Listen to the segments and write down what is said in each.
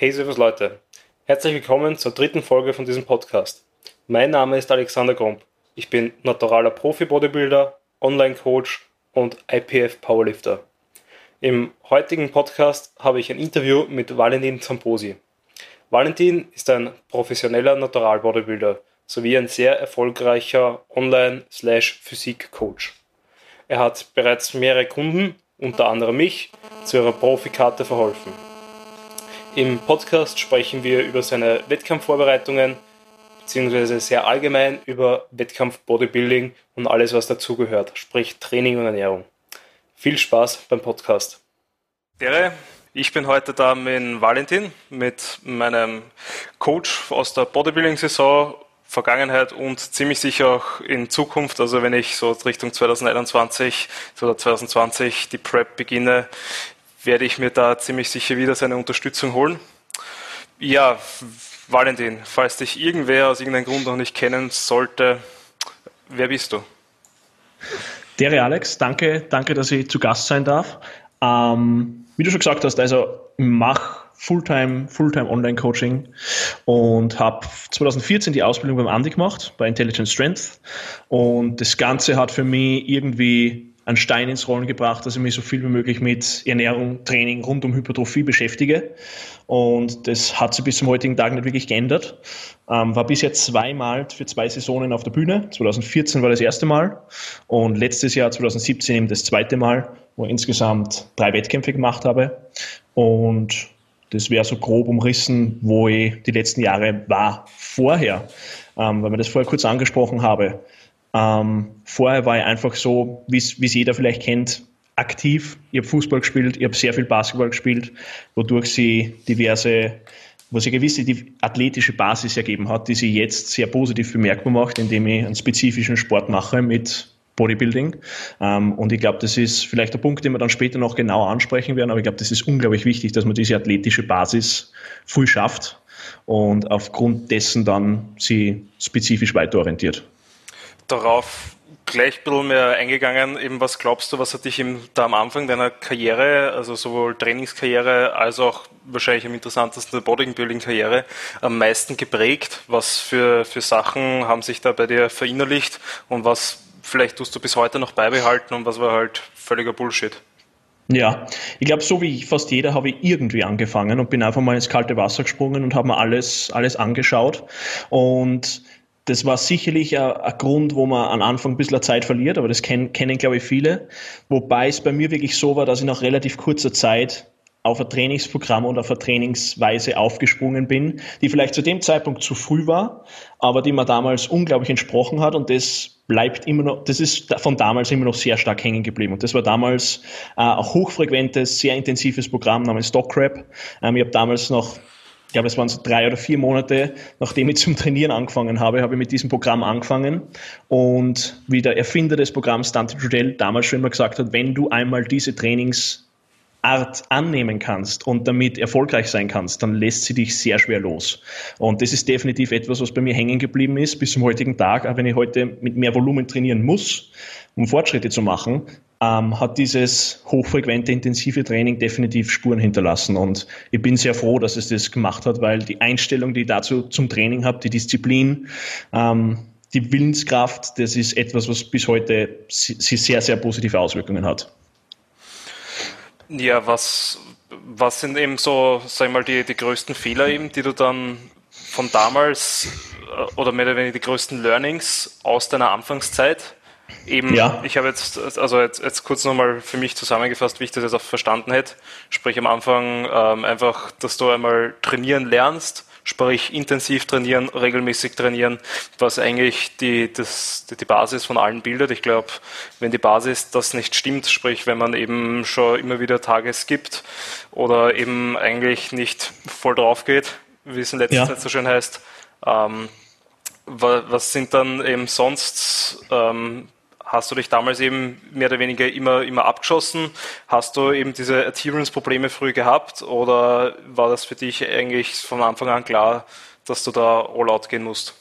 Hey Servus Leute, herzlich willkommen zur dritten Folge von diesem Podcast. Mein Name ist Alexander Gromp. Ich bin naturaler Profi-Bodybuilder, Online-Coach und IPF Powerlifter. Im heutigen Podcast habe ich ein Interview mit Valentin Zamposi. Valentin ist ein professioneller Natural-Bodybuilder sowie ein sehr erfolgreicher Online-Physik-Coach. Er hat bereits mehrere Kunden, unter anderem mich, zu ihrer Profikarte verholfen. Im Podcast sprechen wir über seine Wettkampfvorbereitungen, beziehungsweise sehr allgemein über Wettkampf-Bodybuilding und alles, was dazugehört, sprich Training und Ernährung. Viel Spaß beim Podcast. Dere, ich bin heute da mit Valentin, mit meinem Coach aus der Bodybuilding-Saison, Vergangenheit und ziemlich sicher auch in Zukunft. Also wenn ich so Richtung 2021 oder 2020 die Prep beginne, werde ich mir da ziemlich sicher wieder seine Unterstützung holen. Ja, Valentin, falls dich irgendwer aus irgendeinem Grund noch nicht kennen sollte, wer bist du? Dere Alex, danke, danke, dass ich zu Gast sein darf. Ähm, wie du schon gesagt hast, also ich mache Fulltime, Fulltime Online-Coaching und habe 2014 die Ausbildung beim Andi gemacht, bei Intelligent Strength. Und das Ganze hat für mich irgendwie einen Stein ins Rollen gebracht, dass ich mich so viel wie möglich mit Ernährung, Training rund um Hypertrophie beschäftige. Und das hat sich bis zum heutigen Tag nicht wirklich geändert. Ähm, war bisher zweimal für zwei Saisonen auf der Bühne. 2014 war das erste Mal und letztes Jahr 2017 eben das zweite Mal, wo ich insgesamt drei Wettkämpfe gemacht habe. Und das wäre so grob umrissen, wo ich die letzten Jahre war. Vorher, ähm, weil wir das vorher kurz angesprochen habe, ähm, vorher war ich einfach so, wie es jeder vielleicht kennt, aktiv. Ich habe Fußball gespielt, ich habe sehr viel Basketball gespielt, wodurch sie diverse, wo sie gewisse die athletische Basis ergeben hat, die sie jetzt sehr positiv bemerkbar macht, indem ich einen spezifischen Sport mache mit Bodybuilding. Ähm, und ich glaube, das ist vielleicht der Punkt, den wir dann später noch genauer ansprechen werden, aber ich glaube, das ist unglaublich wichtig, dass man diese athletische Basis früh schafft und aufgrund dessen dann sie spezifisch weiterorientiert darauf gleich ein bisschen mehr eingegangen. Eben, was glaubst du, was hat dich eben da am Anfang deiner Karriere, also sowohl Trainingskarriere als auch wahrscheinlich am interessantesten der Bodybuilding-Karriere, am meisten geprägt? Was für, für Sachen haben sich da bei dir verinnerlicht und was vielleicht tust du bis heute noch beibehalten und was war halt völliger Bullshit? Ja, ich glaube, so wie fast jeder habe ich irgendwie angefangen und bin einfach mal ins kalte Wasser gesprungen und habe mir alles, alles angeschaut. Und das war sicherlich ein, Grund, wo man am Anfang ein bisschen Zeit verliert, aber das kennen, kennen, glaube ich, viele. Wobei es bei mir wirklich so war, dass ich nach relativ kurzer Zeit auf ein Trainingsprogramm und auf eine Trainingsweise aufgesprungen bin, die vielleicht zu dem Zeitpunkt zu früh war, aber die mir damals unglaublich entsprochen hat und das bleibt immer noch, das ist von damals immer noch sehr stark hängen geblieben. Und das war damals äh, ein hochfrequentes, sehr intensives Programm namens Stockrap. Ähm, ich habe damals noch ich glaube, es waren so drei oder vier Monate, nachdem ich zum Trainieren angefangen habe, habe ich mit diesem Programm angefangen. Und wie der Erfinder des Programms, Dante Trudel, damals schon immer gesagt hat, wenn du einmal diese Trainings Art annehmen kannst und damit erfolgreich sein kannst, dann lässt sie dich sehr schwer los. Und das ist definitiv etwas, was bei mir hängen geblieben ist bis zum heutigen Tag. Auch wenn ich heute mit mehr Volumen trainieren muss, um Fortschritte zu machen, ähm, hat dieses hochfrequente, intensive Training definitiv Spuren hinterlassen. Und ich bin sehr froh, dass es das gemacht hat, weil die Einstellung, die ich dazu zum Training habe, die Disziplin, ähm, die Willenskraft, das ist etwas, was bis heute sehr, sehr positive Auswirkungen hat. Ja, was, was sind eben so, sag ich mal, die, die größten Fehler eben, die du dann von damals äh, oder mehr oder weniger die größten Learnings aus deiner Anfangszeit Eben, ja. ich habe jetzt, also jetzt, jetzt kurz nochmal für mich zusammengefasst, wie ich das jetzt auch verstanden hätte. Sprich am Anfang ähm, einfach, dass du einmal trainieren lernst, sprich intensiv trainieren, regelmäßig trainieren, was eigentlich die, das, die Basis von allen bildet. Ich glaube, wenn die Basis das nicht stimmt, sprich wenn man eben schon immer wieder Tage skippt oder eben eigentlich nicht voll drauf geht, wie es in letzter ja. Zeit so schön heißt, ähm, was sind dann eben sonst ähm, hast du dich damals eben mehr oder weniger immer, immer abgeschossen? Hast du eben diese Adherence-Probleme früh gehabt oder war das für dich eigentlich von Anfang an klar, dass du da all out gehen musst?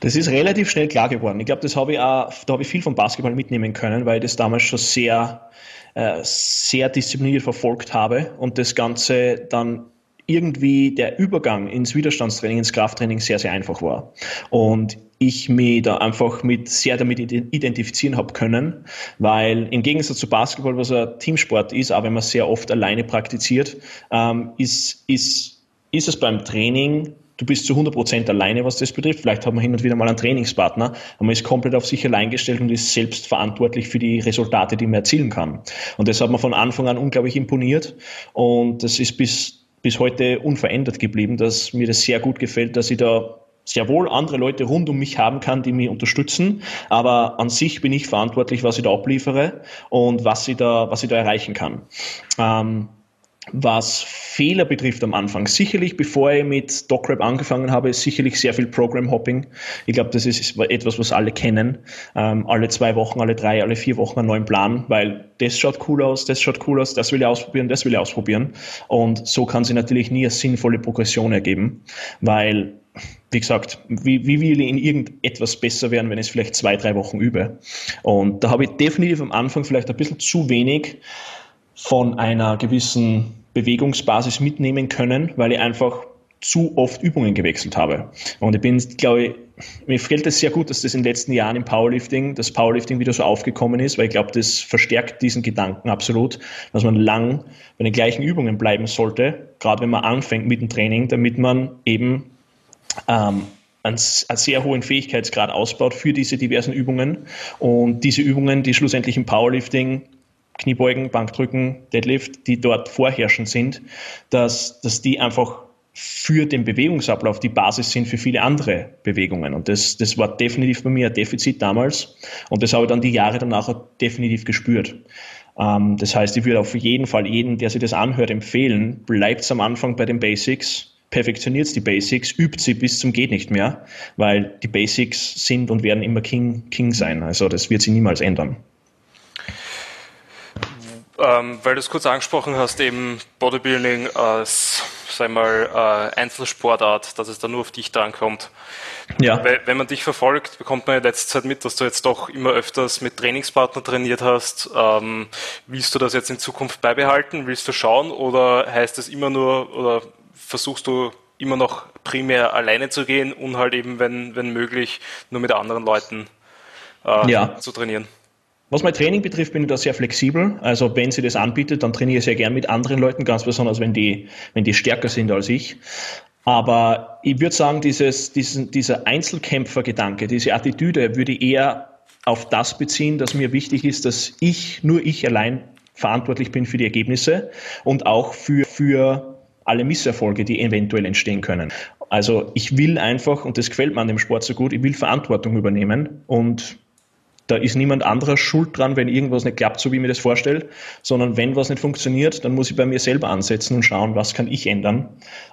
Das ist relativ schnell klar geworden. Ich glaube, das habe ich auch, da habe ich viel vom Basketball mitnehmen können, weil ich das damals schon sehr, äh, sehr diszipliniert verfolgt habe und das Ganze dann irgendwie der Übergang ins Widerstandstraining, ins Krafttraining sehr, sehr einfach war. Und ich mich da einfach mit sehr damit identifizieren habe können, weil im Gegensatz zu Basketball, was ein Teamsport ist, aber wenn man sehr oft alleine praktiziert, ähm, ist, ist, ist es beim Training du bist zu 100% alleine, was das betrifft. Vielleicht hat man hin und wieder mal einen Trainingspartner, aber man ist komplett auf sich allein gestellt und ist selbst verantwortlich für die Resultate, die man erzielen kann. Und das hat mir von Anfang an unglaublich imponiert und das ist bis, bis heute unverändert geblieben, dass mir das sehr gut gefällt, dass ich da sehr wohl andere Leute rund um mich haben kann, die mich unterstützen, aber an sich bin ich verantwortlich, was ich da abliefere und was ich da, was ich da erreichen kann. Ähm, was Fehler betrifft am Anfang, sicherlich bevor ich mit DocRap angefangen habe, sicherlich sehr viel Program Hopping. Ich glaube, das ist etwas, was alle kennen. Ähm, alle zwei Wochen, alle drei, alle vier Wochen einen neuen Plan, weil das schaut cool aus, das schaut cool aus, das will ich ausprobieren, das will ich ausprobieren. Und so kann sie natürlich nie eine sinnvolle Progression ergeben, weil wie gesagt, wie, wie will ich in irgendetwas besser werden, wenn ich es vielleicht zwei, drei Wochen übe? Und da habe ich definitiv am Anfang vielleicht ein bisschen zu wenig von einer gewissen Bewegungsbasis mitnehmen können, weil ich einfach zu oft Übungen gewechselt habe. Und ich bin, glaube ich, mir fällt es sehr gut, dass das in den letzten Jahren im Powerlifting, das Powerlifting wieder so aufgekommen ist, weil ich glaube, das verstärkt diesen Gedanken absolut, dass man lang bei den gleichen Übungen bleiben sollte, gerade wenn man anfängt mit dem Training, damit man eben ähm, einen, einen sehr hohen Fähigkeitsgrad ausbaut für diese diversen Übungen. Und diese Übungen, die schlussendlich im Powerlifting Kniebeugen, Bankdrücken, Deadlift, die dort vorherrschend sind, dass, dass die einfach für den Bewegungsablauf die Basis sind für viele andere Bewegungen. Und das, das war definitiv bei mir ein Defizit damals. Und das habe ich dann die Jahre danach definitiv gespürt. Ähm, das heißt, ich würde auf jeden Fall jeden, der sich das anhört, empfehlen, bleibt am Anfang bei den Basics, perfektioniert die Basics, übt sie bis zum geht nicht mehr, weil die Basics sind und werden immer King, King sein. Also das wird sich niemals ändern. Ähm, weil du es kurz angesprochen hast, eben Bodybuilding als, sag mal, äh, Einzelsportart, dass es da nur auf dich drankommt. Ja. Wenn man dich verfolgt, bekommt man in letzter Zeit mit, dass du jetzt doch immer öfters mit Trainingspartner trainiert hast. Ähm, willst du das jetzt in Zukunft beibehalten? Willst du schauen? Oder heißt es immer nur, oder versuchst du immer noch primär alleine zu gehen und halt eben, wenn, wenn möglich, nur mit anderen Leuten äh, ja. zu trainieren? Was mein Training betrifft, bin ich da sehr flexibel. Also wenn sie das anbietet, dann trainiere ich sehr gern mit anderen Leuten, ganz besonders wenn die, wenn die stärker sind als ich. Aber ich würde sagen, dieses, diesen, dieser Einzelkämpfergedanke, diese Attitüde würde ich eher auf das beziehen, dass mir wichtig ist, dass ich, nur ich allein verantwortlich bin für die Ergebnisse und auch für, für alle Misserfolge, die eventuell entstehen können. Also ich will einfach, und das gefällt mir an dem Sport so gut, ich will Verantwortung übernehmen und da ist niemand anderer schuld dran, wenn irgendwas nicht klappt, so wie ich mir das vorstelle, sondern wenn was nicht funktioniert, dann muss ich bei mir selber ansetzen und schauen, was kann ich ändern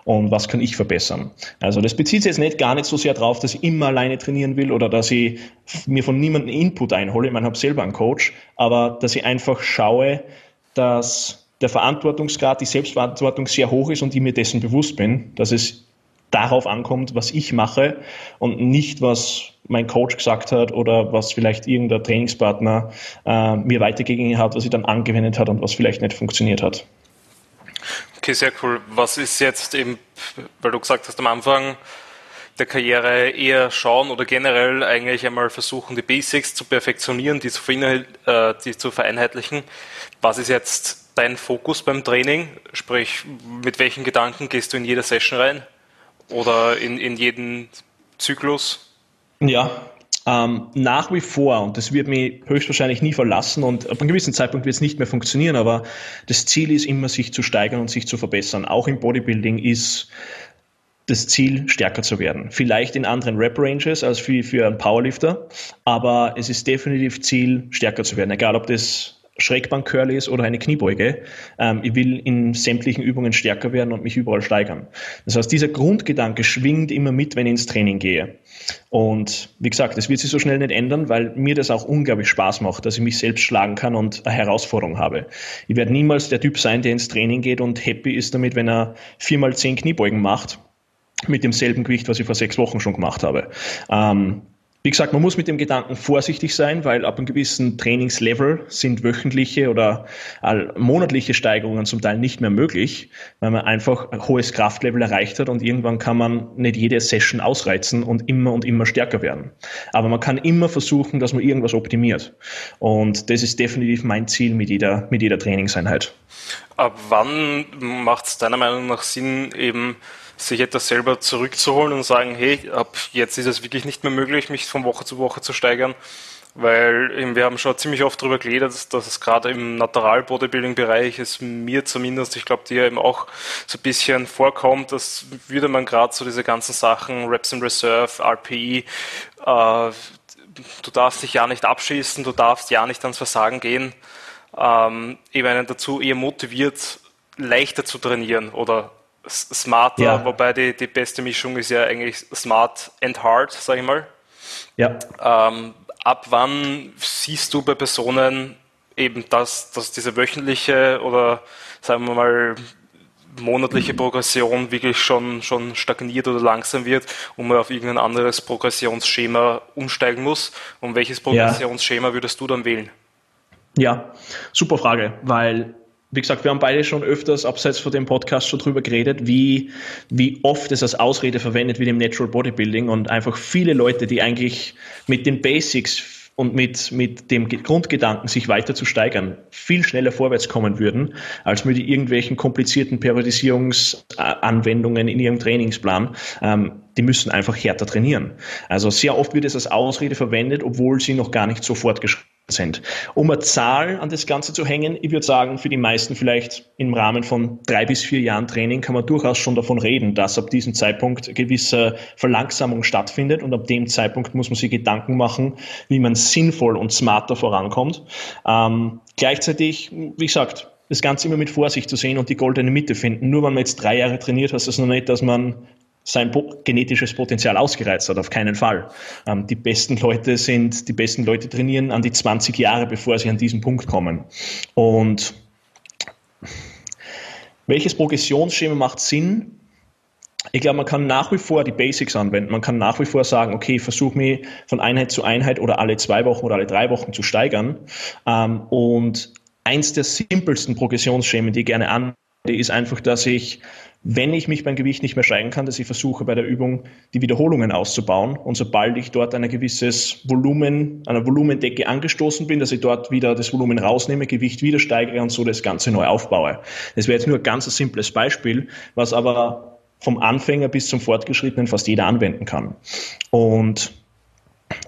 und was kann ich verbessern. Also das bezieht sich jetzt nicht gar nicht so sehr darauf, dass ich immer alleine trainieren will oder dass ich mir von niemandem Input einhole. Ich meine, ich habe selber einen Coach, aber dass ich einfach schaue, dass der Verantwortungsgrad, die Selbstverantwortung sehr hoch ist und ich mir dessen bewusst bin, dass es darauf ankommt, was ich mache und nicht, was mein Coach gesagt hat oder was vielleicht irgendein Trainingspartner äh, mir weitergegeben hat, was ich dann angewendet hat und was vielleicht nicht funktioniert hat. Okay, sehr cool. Was ist jetzt eben, weil du gesagt hast am Anfang der Karriere eher schauen oder generell eigentlich einmal versuchen, die Basics zu perfektionieren, die zu, äh, die zu vereinheitlichen. Was ist jetzt dein Fokus beim Training? Sprich, mit welchen Gedanken gehst du in jede Session rein? Oder in, in jeden Zyklus? Ja, ähm, nach wie vor, und das wird mich höchstwahrscheinlich nie verlassen und ab einem gewissen Zeitpunkt wird es nicht mehr funktionieren, aber das Ziel ist immer, sich zu steigern und sich zu verbessern. Auch im Bodybuilding ist das Ziel, stärker zu werden. Vielleicht in anderen Rap-Ranges als für, für einen Powerlifter, aber es ist definitiv Ziel, stärker zu werden. Egal, ob das Schrägbank-Curl ist oder eine Kniebeuge. Ähm, ich will in sämtlichen Übungen stärker werden und mich überall steigern. Das heißt, dieser Grundgedanke schwingt immer mit, wenn ich ins Training gehe. Und wie gesagt, das wird sich so schnell nicht ändern, weil mir das auch unglaublich Spaß macht, dass ich mich selbst schlagen kann und eine Herausforderung habe. Ich werde niemals der Typ sein, der ins Training geht und happy ist damit, wenn er viermal zehn Kniebeugen macht mit demselben Gewicht, was ich vor sechs Wochen schon gemacht habe. Ähm, wie gesagt, man muss mit dem Gedanken vorsichtig sein, weil ab einem gewissen Trainingslevel sind wöchentliche oder monatliche Steigerungen zum Teil nicht mehr möglich, weil man einfach ein hohes Kraftlevel erreicht hat und irgendwann kann man nicht jede Session ausreizen und immer und immer stärker werden. Aber man kann immer versuchen, dass man irgendwas optimiert. Und das ist definitiv mein Ziel mit jeder, mit jeder Trainingseinheit. Ab wann macht es deiner Meinung nach Sinn, eben sich etwas selber zurückzuholen und sagen, hey, ab jetzt ist es wirklich nicht mehr möglich, mich von Woche zu Woche zu steigern, weil wir haben schon ziemlich oft darüber geredet, dass, dass es gerade im Natural-Bodybuilding-Bereich ist mir zumindest, ich glaube dir eben auch so ein bisschen vorkommt, dass würde man gerade so diese ganzen Sachen, Reps in Reserve, RPI, äh, du darfst dich ja nicht abschießen, du darfst ja nicht ans Versagen gehen, ähm, eben einen dazu eher motiviert, leichter zu trainieren oder smarter, ja. wobei die, die beste Mischung ist ja eigentlich smart and hard, sag ich mal. Ja. Ähm, ab wann siehst du bei Personen eben, dass, dass diese wöchentliche oder sagen wir mal monatliche Progression wirklich schon, schon stagniert oder langsam wird und man auf irgendein anderes Progressionsschema umsteigen muss? Und welches Progressionsschema würdest du dann wählen? Ja, super Frage, weil wie gesagt, wir haben beide schon öfters abseits von dem Podcast schon drüber geredet, wie, wie oft es als Ausrede verwendet wird im Natural Bodybuilding und einfach viele Leute, die eigentlich mit den Basics und mit, mit dem Grundgedanken, sich weiter zu steigern, viel schneller vorwärts kommen würden, als mit irgendwelchen komplizierten Periodisierungsanwendungen in ihrem Trainingsplan. Ähm, die müssen einfach härter trainieren. Also sehr oft wird es als Ausrede verwendet, obwohl sie noch gar nicht so fortgeschritten sind. Um eine Zahl an das Ganze zu hängen, ich würde sagen, für die meisten vielleicht im Rahmen von drei bis vier Jahren Training kann man durchaus schon davon reden, dass ab diesem Zeitpunkt gewisse Verlangsamung stattfindet und ab dem Zeitpunkt muss man sich Gedanken machen, wie man sinnvoll und smarter vorankommt. Ähm, gleichzeitig, wie gesagt, das Ganze immer mit Vorsicht zu sehen und die goldene Mitte finden. Nur wenn man jetzt drei Jahre trainiert, heißt das noch nicht, dass man sein genetisches Potenzial ausgereizt hat, auf keinen Fall. Ähm, die besten Leute sind, die besten Leute trainieren an die 20 Jahre, bevor sie an diesen Punkt kommen. Und welches Progressionsschema macht Sinn? Ich glaube, man kann nach wie vor die Basics anwenden. Man kann nach wie vor sagen, okay, ich versuche mich von Einheit zu Einheit oder alle zwei Wochen oder alle drei Wochen zu steigern. Ähm, und eins der simpelsten Progressionsschemen, die ich gerne anwende, ist einfach, dass ich wenn ich mich beim Gewicht nicht mehr steigen kann, dass ich versuche bei der Übung die Wiederholungen auszubauen und sobald ich dort ein gewisses Volumen, einer Volumendecke angestoßen bin, dass ich dort wieder das Volumen rausnehme, Gewicht wieder steigere und so das Ganze neu aufbaue. Das wäre jetzt nur ein ganz simples Beispiel, was aber vom Anfänger bis zum Fortgeschrittenen fast jeder anwenden kann. Und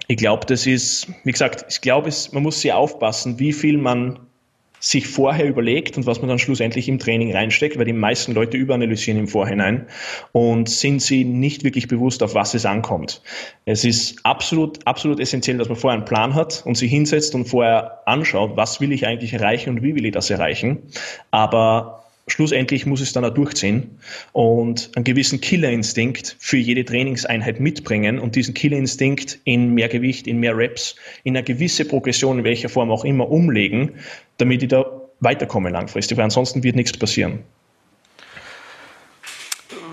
ich glaube, das ist, wie gesagt, ich glaube, man muss sehr aufpassen, wie viel man sich vorher überlegt und was man dann schlussendlich im Training reinsteckt, weil die meisten Leute überanalysieren im Vorhinein und sind sie nicht wirklich bewusst, auf was es ankommt. Es ist absolut, absolut essentiell, dass man vorher einen Plan hat und sich hinsetzt und vorher anschaut, was will ich eigentlich erreichen und wie will ich das erreichen. Aber schlussendlich muss es dann auch durchziehen und einen gewissen Killerinstinkt für jede Trainingseinheit mitbringen und diesen Killerinstinkt in mehr Gewicht, in mehr Reps, in eine gewisse Progression, in welcher Form auch immer, umlegen, damit ich da weiterkomme langfristig, weil ansonsten wird nichts passieren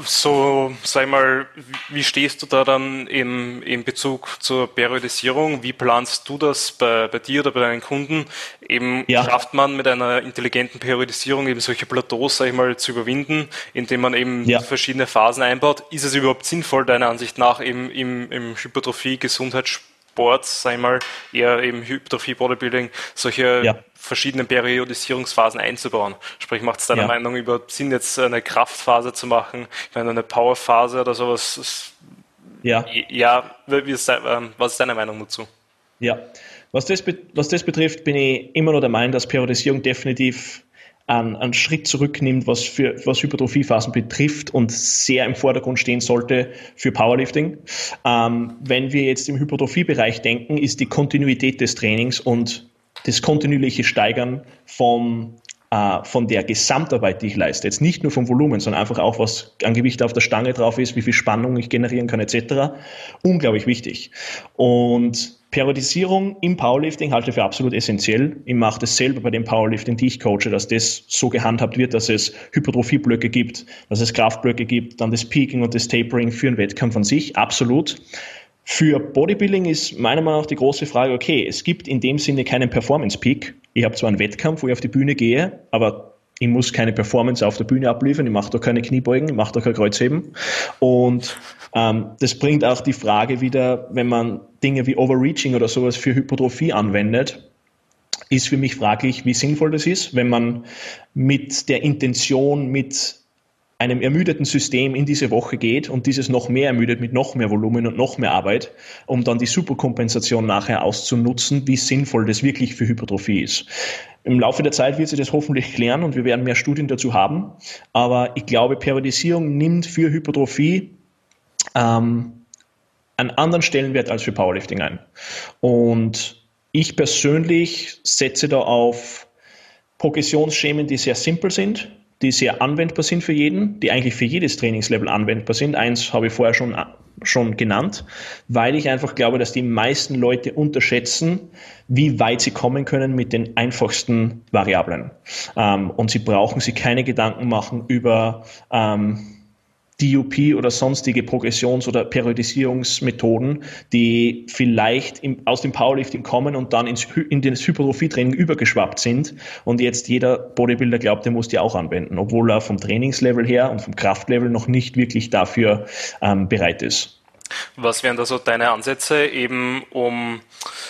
so, sag mal, wie stehst du da dann im, im Bezug zur Periodisierung? Wie planst du das bei, bei dir oder bei deinen Kunden? Eben ja. schafft man mit einer intelligenten Periodisierung eben solche Plateaus, sag ich mal, zu überwinden, indem man eben ja. verschiedene Phasen einbaut? Ist es überhaupt sinnvoll, deiner Ansicht nach, eben im, im Hypertrophie, Gesundheitssport, sag ich mal, eher eben Hypertrophie, Bodybuilding, solche ja verschiedenen Periodisierungsphasen einzubauen. Sprich, macht es deiner ja. Meinung überhaupt Sinn, jetzt eine Kraftphase zu machen, ich meine, eine Powerphase oder sowas? Ja. Ja, wie ist, ähm, was ist deine Meinung dazu? Ja, was das, was das betrifft, bin ich immer noch der Meinung, dass Periodisierung definitiv einen, einen Schritt zurücknimmt, was, für, was Hypertrophiephasen betrifft und sehr im Vordergrund stehen sollte für Powerlifting. Ähm, wenn wir jetzt im Hypertrophiebereich denken, ist die Kontinuität des Trainings und das kontinuierliche Steigern vom äh, von der Gesamtarbeit, die ich leiste, jetzt nicht nur vom Volumen, sondern einfach auch, was an Gewicht auf der Stange drauf ist, wie viel Spannung ich generieren kann, etc., unglaublich wichtig. Und Periodisierung im Powerlifting halte ich für absolut essentiell. Ich mache das selber bei dem Powerlifting, die ich coache, dass das so gehandhabt wird, dass es Hypertrophieblöcke gibt, dass es Kraftblöcke gibt, dann das Peaking und das Tapering für einen Wettkampf an sich, absolut. Für Bodybuilding ist meiner Meinung nach die große Frage, okay, es gibt in dem Sinne keinen Performance Peak. Ich habe zwar einen Wettkampf, wo ich auf die Bühne gehe, aber ich muss keine Performance auf der Bühne abliefern, ich mache doch keine Kniebeugen, ich mache doch kein Kreuzheben. Und ähm, das bringt auch die Frage wieder, wenn man Dinge wie Overreaching oder sowas für Hypertrophie anwendet, ist für mich fraglich, wie sinnvoll das ist, wenn man mit der Intention, mit einem ermüdeten System in diese Woche geht und dieses noch mehr ermüdet mit noch mehr Volumen und noch mehr Arbeit, um dann die Superkompensation nachher auszunutzen, wie sinnvoll das wirklich für Hypertrophie ist. Im Laufe der Zeit wird sich das hoffentlich klären und wir werden mehr Studien dazu haben. Aber ich glaube, Periodisierung nimmt für Hypertrophie ähm, einen anderen Stellenwert als für Powerlifting ein. Und ich persönlich setze da auf Progressionsschemen, die sehr simpel sind, die sehr anwendbar sind für jeden, die eigentlich für jedes Trainingslevel anwendbar sind. Eins habe ich vorher schon, schon genannt, weil ich einfach glaube, dass die meisten Leute unterschätzen, wie weit sie kommen können mit den einfachsten Variablen. Ähm, und sie brauchen sich keine Gedanken machen über ähm, DUP oder sonstige Progressions- oder Periodisierungsmethoden, die vielleicht im, aus dem Powerlifting kommen und dann ins, in das Hypertrophie-Training übergeschwappt sind und jetzt jeder Bodybuilder glaubt, er muss die auch anwenden, obwohl er vom Trainingslevel her und vom Kraftlevel noch nicht wirklich dafür ähm, bereit ist. Was wären da so deine Ansätze, eben um,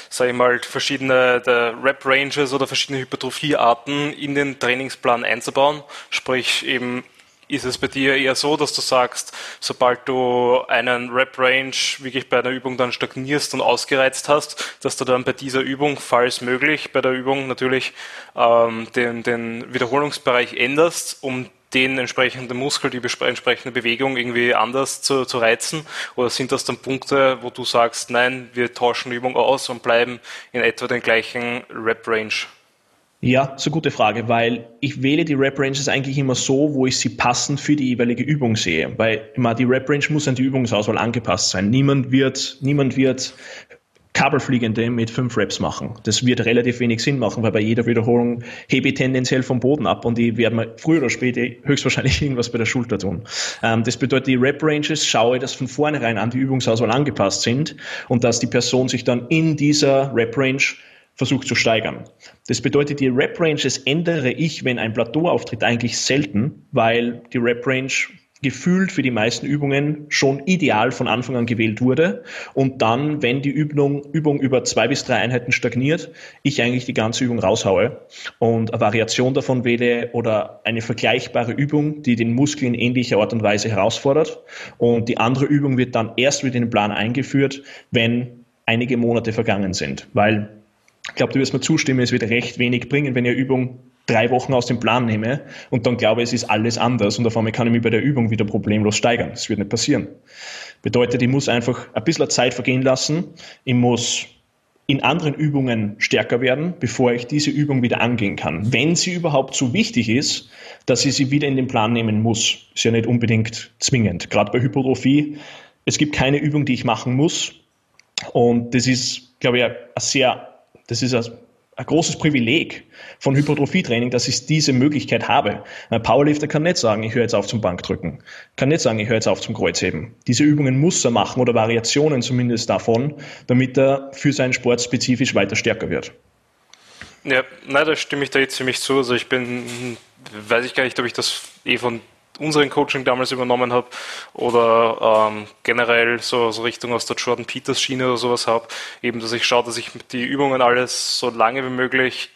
sag ich mal, verschiedene Rap-Ranges oder verschiedene Hypertrophie-Arten in den Trainingsplan einzubauen? Sprich, eben ist es bei dir eher so, dass du sagst, sobald du einen Rep-Range wirklich bei einer Übung dann stagnierst und ausgereizt hast, dass du dann bei dieser Übung, falls möglich, bei der Übung natürlich ähm, den, den Wiederholungsbereich änderst, um den entsprechenden Muskel, die entsprechende Bewegung irgendwie anders zu, zu reizen? Oder sind das dann Punkte, wo du sagst, nein, wir tauschen die Übung aus und bleiben in etwa den gleichen Rep-Range? Ja, so gute Frage, weil ich wähle die Rep Ranges eigentlich immer so, wo ich sie passend für die jeweilige Übung sehe. Weil immer die Rep Range muss an die Übungsauswahl angepasst sein. Niemand wird, niemand wird Kabelfliegende mit fünf Reps machen. Das wird relativ wenig Sinn machen, weil bei jeder Wiederholung hebe ich tendenziell vom Boden ab und ich werde mal früher oder später höchstwahrscheinlich irgendwas bei der Schulter tun. Ähm, das bedeutet, die Rep Ranges schaue, dass von vornherein an die Übungsauswahl angepasst sind und dass die Person sich dann in dieser Rep Range versucht zu steigern. Das bedeutet, die Rep-Ranges ändere ich, wenn ein Plateau auftritt, eigentlich selten, weil die Rep-Range gefühlt für die meisten Übungen schon ideal von Anfang an gewählt wurde. Und dann, wenn die Übung, Übung über zwei bis drei Einheiten stagniert, ich eigentlich die ganze Übung raushaue und eine Variation davon wähle oder eine vergleichbare Übung, die den Muskel in ähnlicher Art und Weise herausfordert. Und die andere Übung wird dann erst wieder in den Plan eingeführt, wenn einige Monate vergangen sind, weil ich glaube, du wirst mir zustimmen, es wird recht wenig bringen, wenn ich eine Übung drei Wochen aus dem Plan nehme und dann glaube, es ist alles anders und auf einmal kann ich mich bei der Übung wieder problemlos steigern. Das wird nicht passieren. Bedeutet, ich muss einfach ein bisschen Zeit vergehen lassen. Ich muss in anderen Übungen stärker werden, bevor ich diese Übung wieder angehen kann. Wenn sie überhaupt so wichtig ist, dass ich sie wieder in den Plan nehmen muss. Ist ja nicht unbedingt zwingend. Gerade bei Hypertrophie. Es gibt keine Übung, die ich machen muss. Und das ist, glaube ich, ein sehr das ist ein, ein großes Privileg von Hypertrophietraining, dass ich diese Möglichkeit habe. Ein Powerlifter kann nicht sagen, ich höre jetzt auf zum Bankdrücken. Kann nicht sagen, ich höre jetzt auf zum Kreuzheben. Diese Übungen muss er machen oder Variationen zumindest davon, damit er für seinen Sport spezifisch weiter stärker wird. Ja, nein, da stimme ich da jetzt ziemlich zu. Also ich bin, weiß ich gar nicht, ob ich das eh von unseren Coaching damals übernommen habe oder ähm, generell so, so Richtung aus der Jordan Peters Schiene oder sowas habe, eben, dass ich schaue, dass ich die Übungen alles so lange wie möglich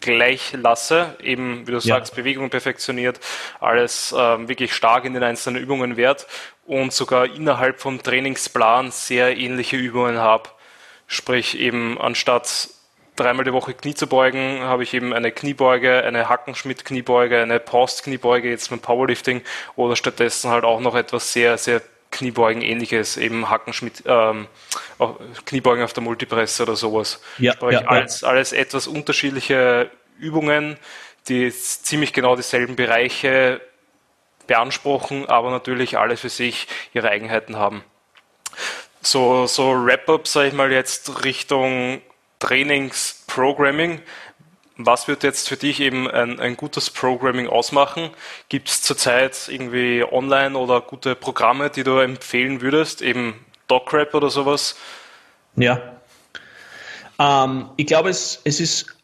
gleich lasse, eben wie du ja. sagst, Bewegung perfektioniert, alles ähm, wirklich stark in den einzelnen Übungen wert und sogar innerhalb vom Trainingsplan sehr ähnliche Übungen habe. Sprich eben anstatt dreimal die Woche Knie zu beugen, habe ich eben eine Kniebeuge, eine Hackenschmidt-Kniebeuge, eine Post-Kniebeuge jetzt mit Powerlifting oder stattdessen halt auch noch etwas sehr, sehr Kniebeugen ähnliches, eben Hackenschmidt, ähm, Kniebeugen auf der Multipresse oder sowas. Ja, Sprich, ja, alles, alles etwas unterschiedliche Übungen, die ziemlich genau dieselben Bereiche beanspruchen, aber natürlich alle für sich ihre Eigenheiten haben. So, so Wrap-up, sage ich mal jetzt Richtung Trainingsprogramming. Was wird jetzt für dich eben ein, ein gutes Programming ausmachen? Gibt es zurzeit irgendwie online oder gute Programme, die du empfehlen würdest? Eben DocRap oder sowas? Ja. Ähm, ich glaube, es, es ist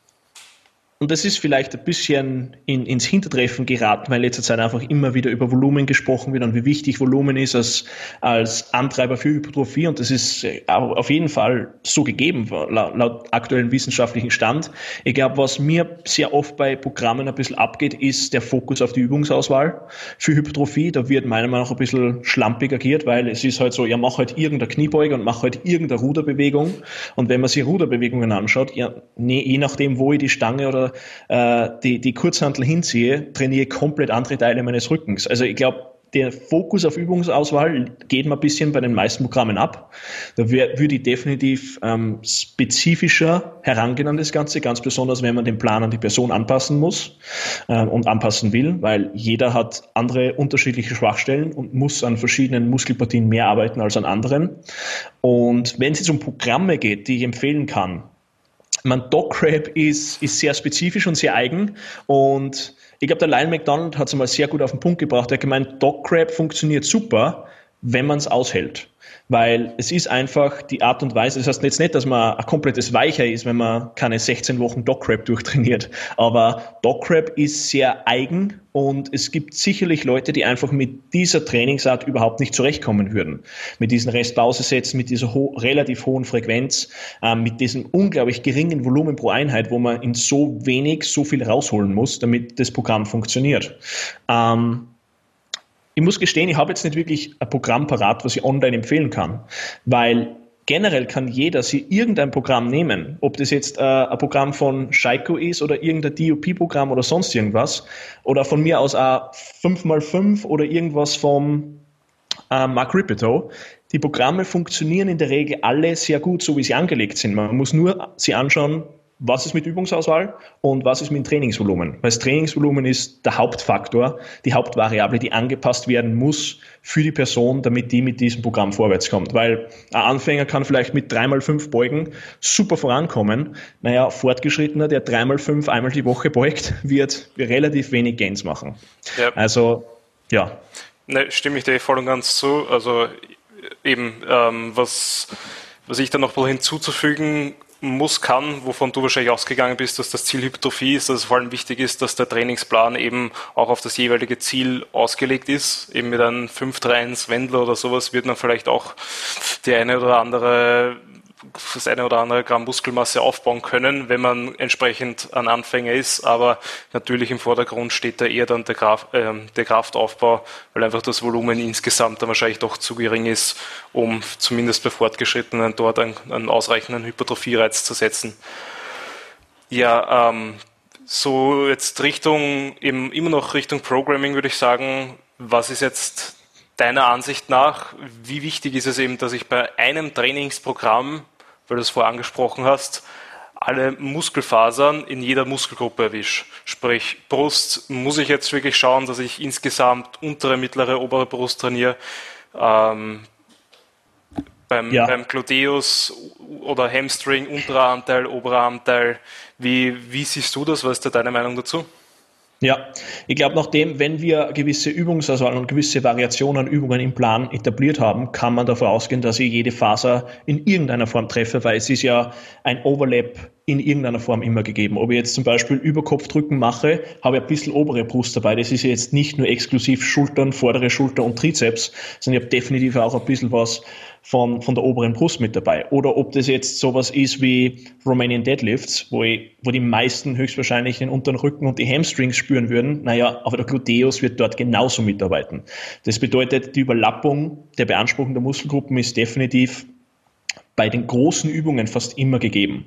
und das ist vielleicht ein bisschen in, ins Hintertreffen geraten, weil in letzter Zeit einfach immer wieder über Volumen gesprochen wird und wie wichtig Volumen ist als, als Antreiber für Hypertrophie. Und das ist äh, auf jeden Fall so gegeben, laut, laut aktuellem wissenschaftlichen Stand. Ich glaube, was mir sehr oft bei Programmen ein bisschen abgeht, ist der Fokus auf die Übungsauswahl für Hypertrophie. Da wird meiner Meinung nach ein bisschen schlampig agiert, weil es ist halt so, ja, mach halt irgendeine Kniebeuge und mach halt irgendeine Ruderbewegung. Und wenn man sich Ruderbewegungen anschaut, ja, je nachdem, wo ich die Stange oder äh, die, die Kurzhantel hinziehe, trainiere komplett andere Teile meines Rückens. Also ich glaube, der Fokus auf Übungsauswahl geht mal ein bisschen bei den meisten Programmen ab. Da würde ich definitiv ähm, spezifischer herangehen an das Ganze, ganz besonders wenn man den Plan an die Person anpassen muss ähm, und anpassen will, weil jeder hat andere unterschiedliche Schwachstellen und muss an verschiedenen Muskelpartien mehr arbeiten als an anderen. Und wenn es jetzt um Programme geht, die ich empfehlen kann, man, Docrap ist, ist sehr spezifisch und sehr eigen und ich glaube, der Lyle McDonald hat es mal sehr gut auf den Punkt gebracht. Er hat gemeint, Docrap funktioniert super, wenn man es aushält weil es ist einfach die Art und Weise, das heißt jetzt nicht, dass man ein komplettes Weicher ist, wenn man keine 16 Wochen Docrap durchtrainiert, aber Docrap ist sehr eigen und es gibt sicherlich Leute, die einfach mit dieser Trainingsart überhaupt nicht zurechtkommen würden. Mit diesen Restpausesätzen, mit dieser ho relativ hohen Frequenz, äh, mit diesem unglaublich geringen Volumen pro Einheit, wo man in so wenig so viel rausholen muss, damit das Programm funktioniert. Ähm, ich muss gestehen, ich habe jetzt nicht wirklich ein Programm parat, was ich online empfehlen kann, weil generell kann jeder sich irgendein Programm nehmen, ob das jetzt äh, ein Programm von Shaiko ist oder irgendein DOP-Programm oder sonst irgendwas, oder von mir aus ein 5x5 oder irgendwas vom äh, Mark Ripito. Die Programme funktionieren in der Regel alle sehr gut, so wie sie angelegt sind. Man muss nur sie anschauen, was ist mit Übungsauswahl und was ist mit Trainingsvolumen. Weil das Trainingsvolumen ist der Hauptfaktor, die Hauptvariable, die angepasst werden muss für die Person, damit die mit diesem Programm vorwärts kommt. Weil ein Anfänger kann vielleicht mit 3x5 Beugen super vorankommen. Naja, Fortgeschrittener, der 3x5 einmal die Woche beugt, wird relativ wenig Gains machen. Ja. Also, ja. Ne, stimme ich dir voll und ganz zu. Also eben, ähm, was, was ich da noch wohl hinzuzufügen muss, kann, wovon du wahrscheinlich ausgegangen bist, dass das Ziel Hypertrophie ist, dass es vor allem wichtig ist, dass der Trainingsplan eben auch auf das jeweilige Ziel ausgelegt ist. Eben mit einem 5-3-1 Wendler oder sowas wird man vielleicht auch die eine oder andere das eine oder andere Gramm Muskelmasse aufbauen können, wenn man entsprechend ein Anfänger ist. Aber natürlich im Vordergrund steht da eher dann der, Kraft, äh, der Kraftaufbau, weil einfach das Volumen insgesamt dann wahrscheinlich doch zu gering ist, um zumindest bei Fortgeschrittenen dort einen, einen ausreichenden Hypertrophie-Reiz zu setzen. Ja, ähm, so jetzt Richtung, eben immer noch Richtung Programming würde ich sagen, was ist jetzt deiner Ansicht nach, wie wichtig ist es eben, dass ich bei einem Trainingsprogramm weil du es vorher angesprochen hast, alle Muskelfasern in jeder Muskelgruppe erwische. Sprich, Brust muss ich jetzt wirklich schauen, dass ich insgesamt untere, mittlere, obere Brust trainiere. Ähm, beim, ja. beim Gluteus oder Hamstring, unterer Anteil, oberer Anteil. Wie, wie siehst du das? Was ist da deine Meinung dazu? Ja, ich glaube, nachdem, wenn wir gewisse Übungsauswahl und gewisse Variationen an Übungen im Plan etabliert haben, kann man davon ausgehen, dass ich jede Faser in irgendeiner Form treffe, weil es ist ja ein Overlap in irgendeiner Form immer gegeben. Ob ich jetzt zum Beispiel Überkopfdrücken mache, habe ich ein bisschen obere Brust dabei. Das ist jetzt nicht nur exklusiv Schultern, vordere Schulter und Trizeps, sondern ich habe definitiv auch ein bisschen was von, von der oberen Brust mit dabei. Oder ob das jetzt sowas ist wie Romanian Deadlifts, wo, ich, wo die meisten höchstwahrscheinlich den unteren Rücken und die Hamstrings spüren würden. Naja, aber der Gluteus wird dort genauso mitarbeiten. Das bedeutet, die Überlappung der Beanspruchung der Muskelgruppen ist definitiv bei den großen Übungen fast immer gegeben.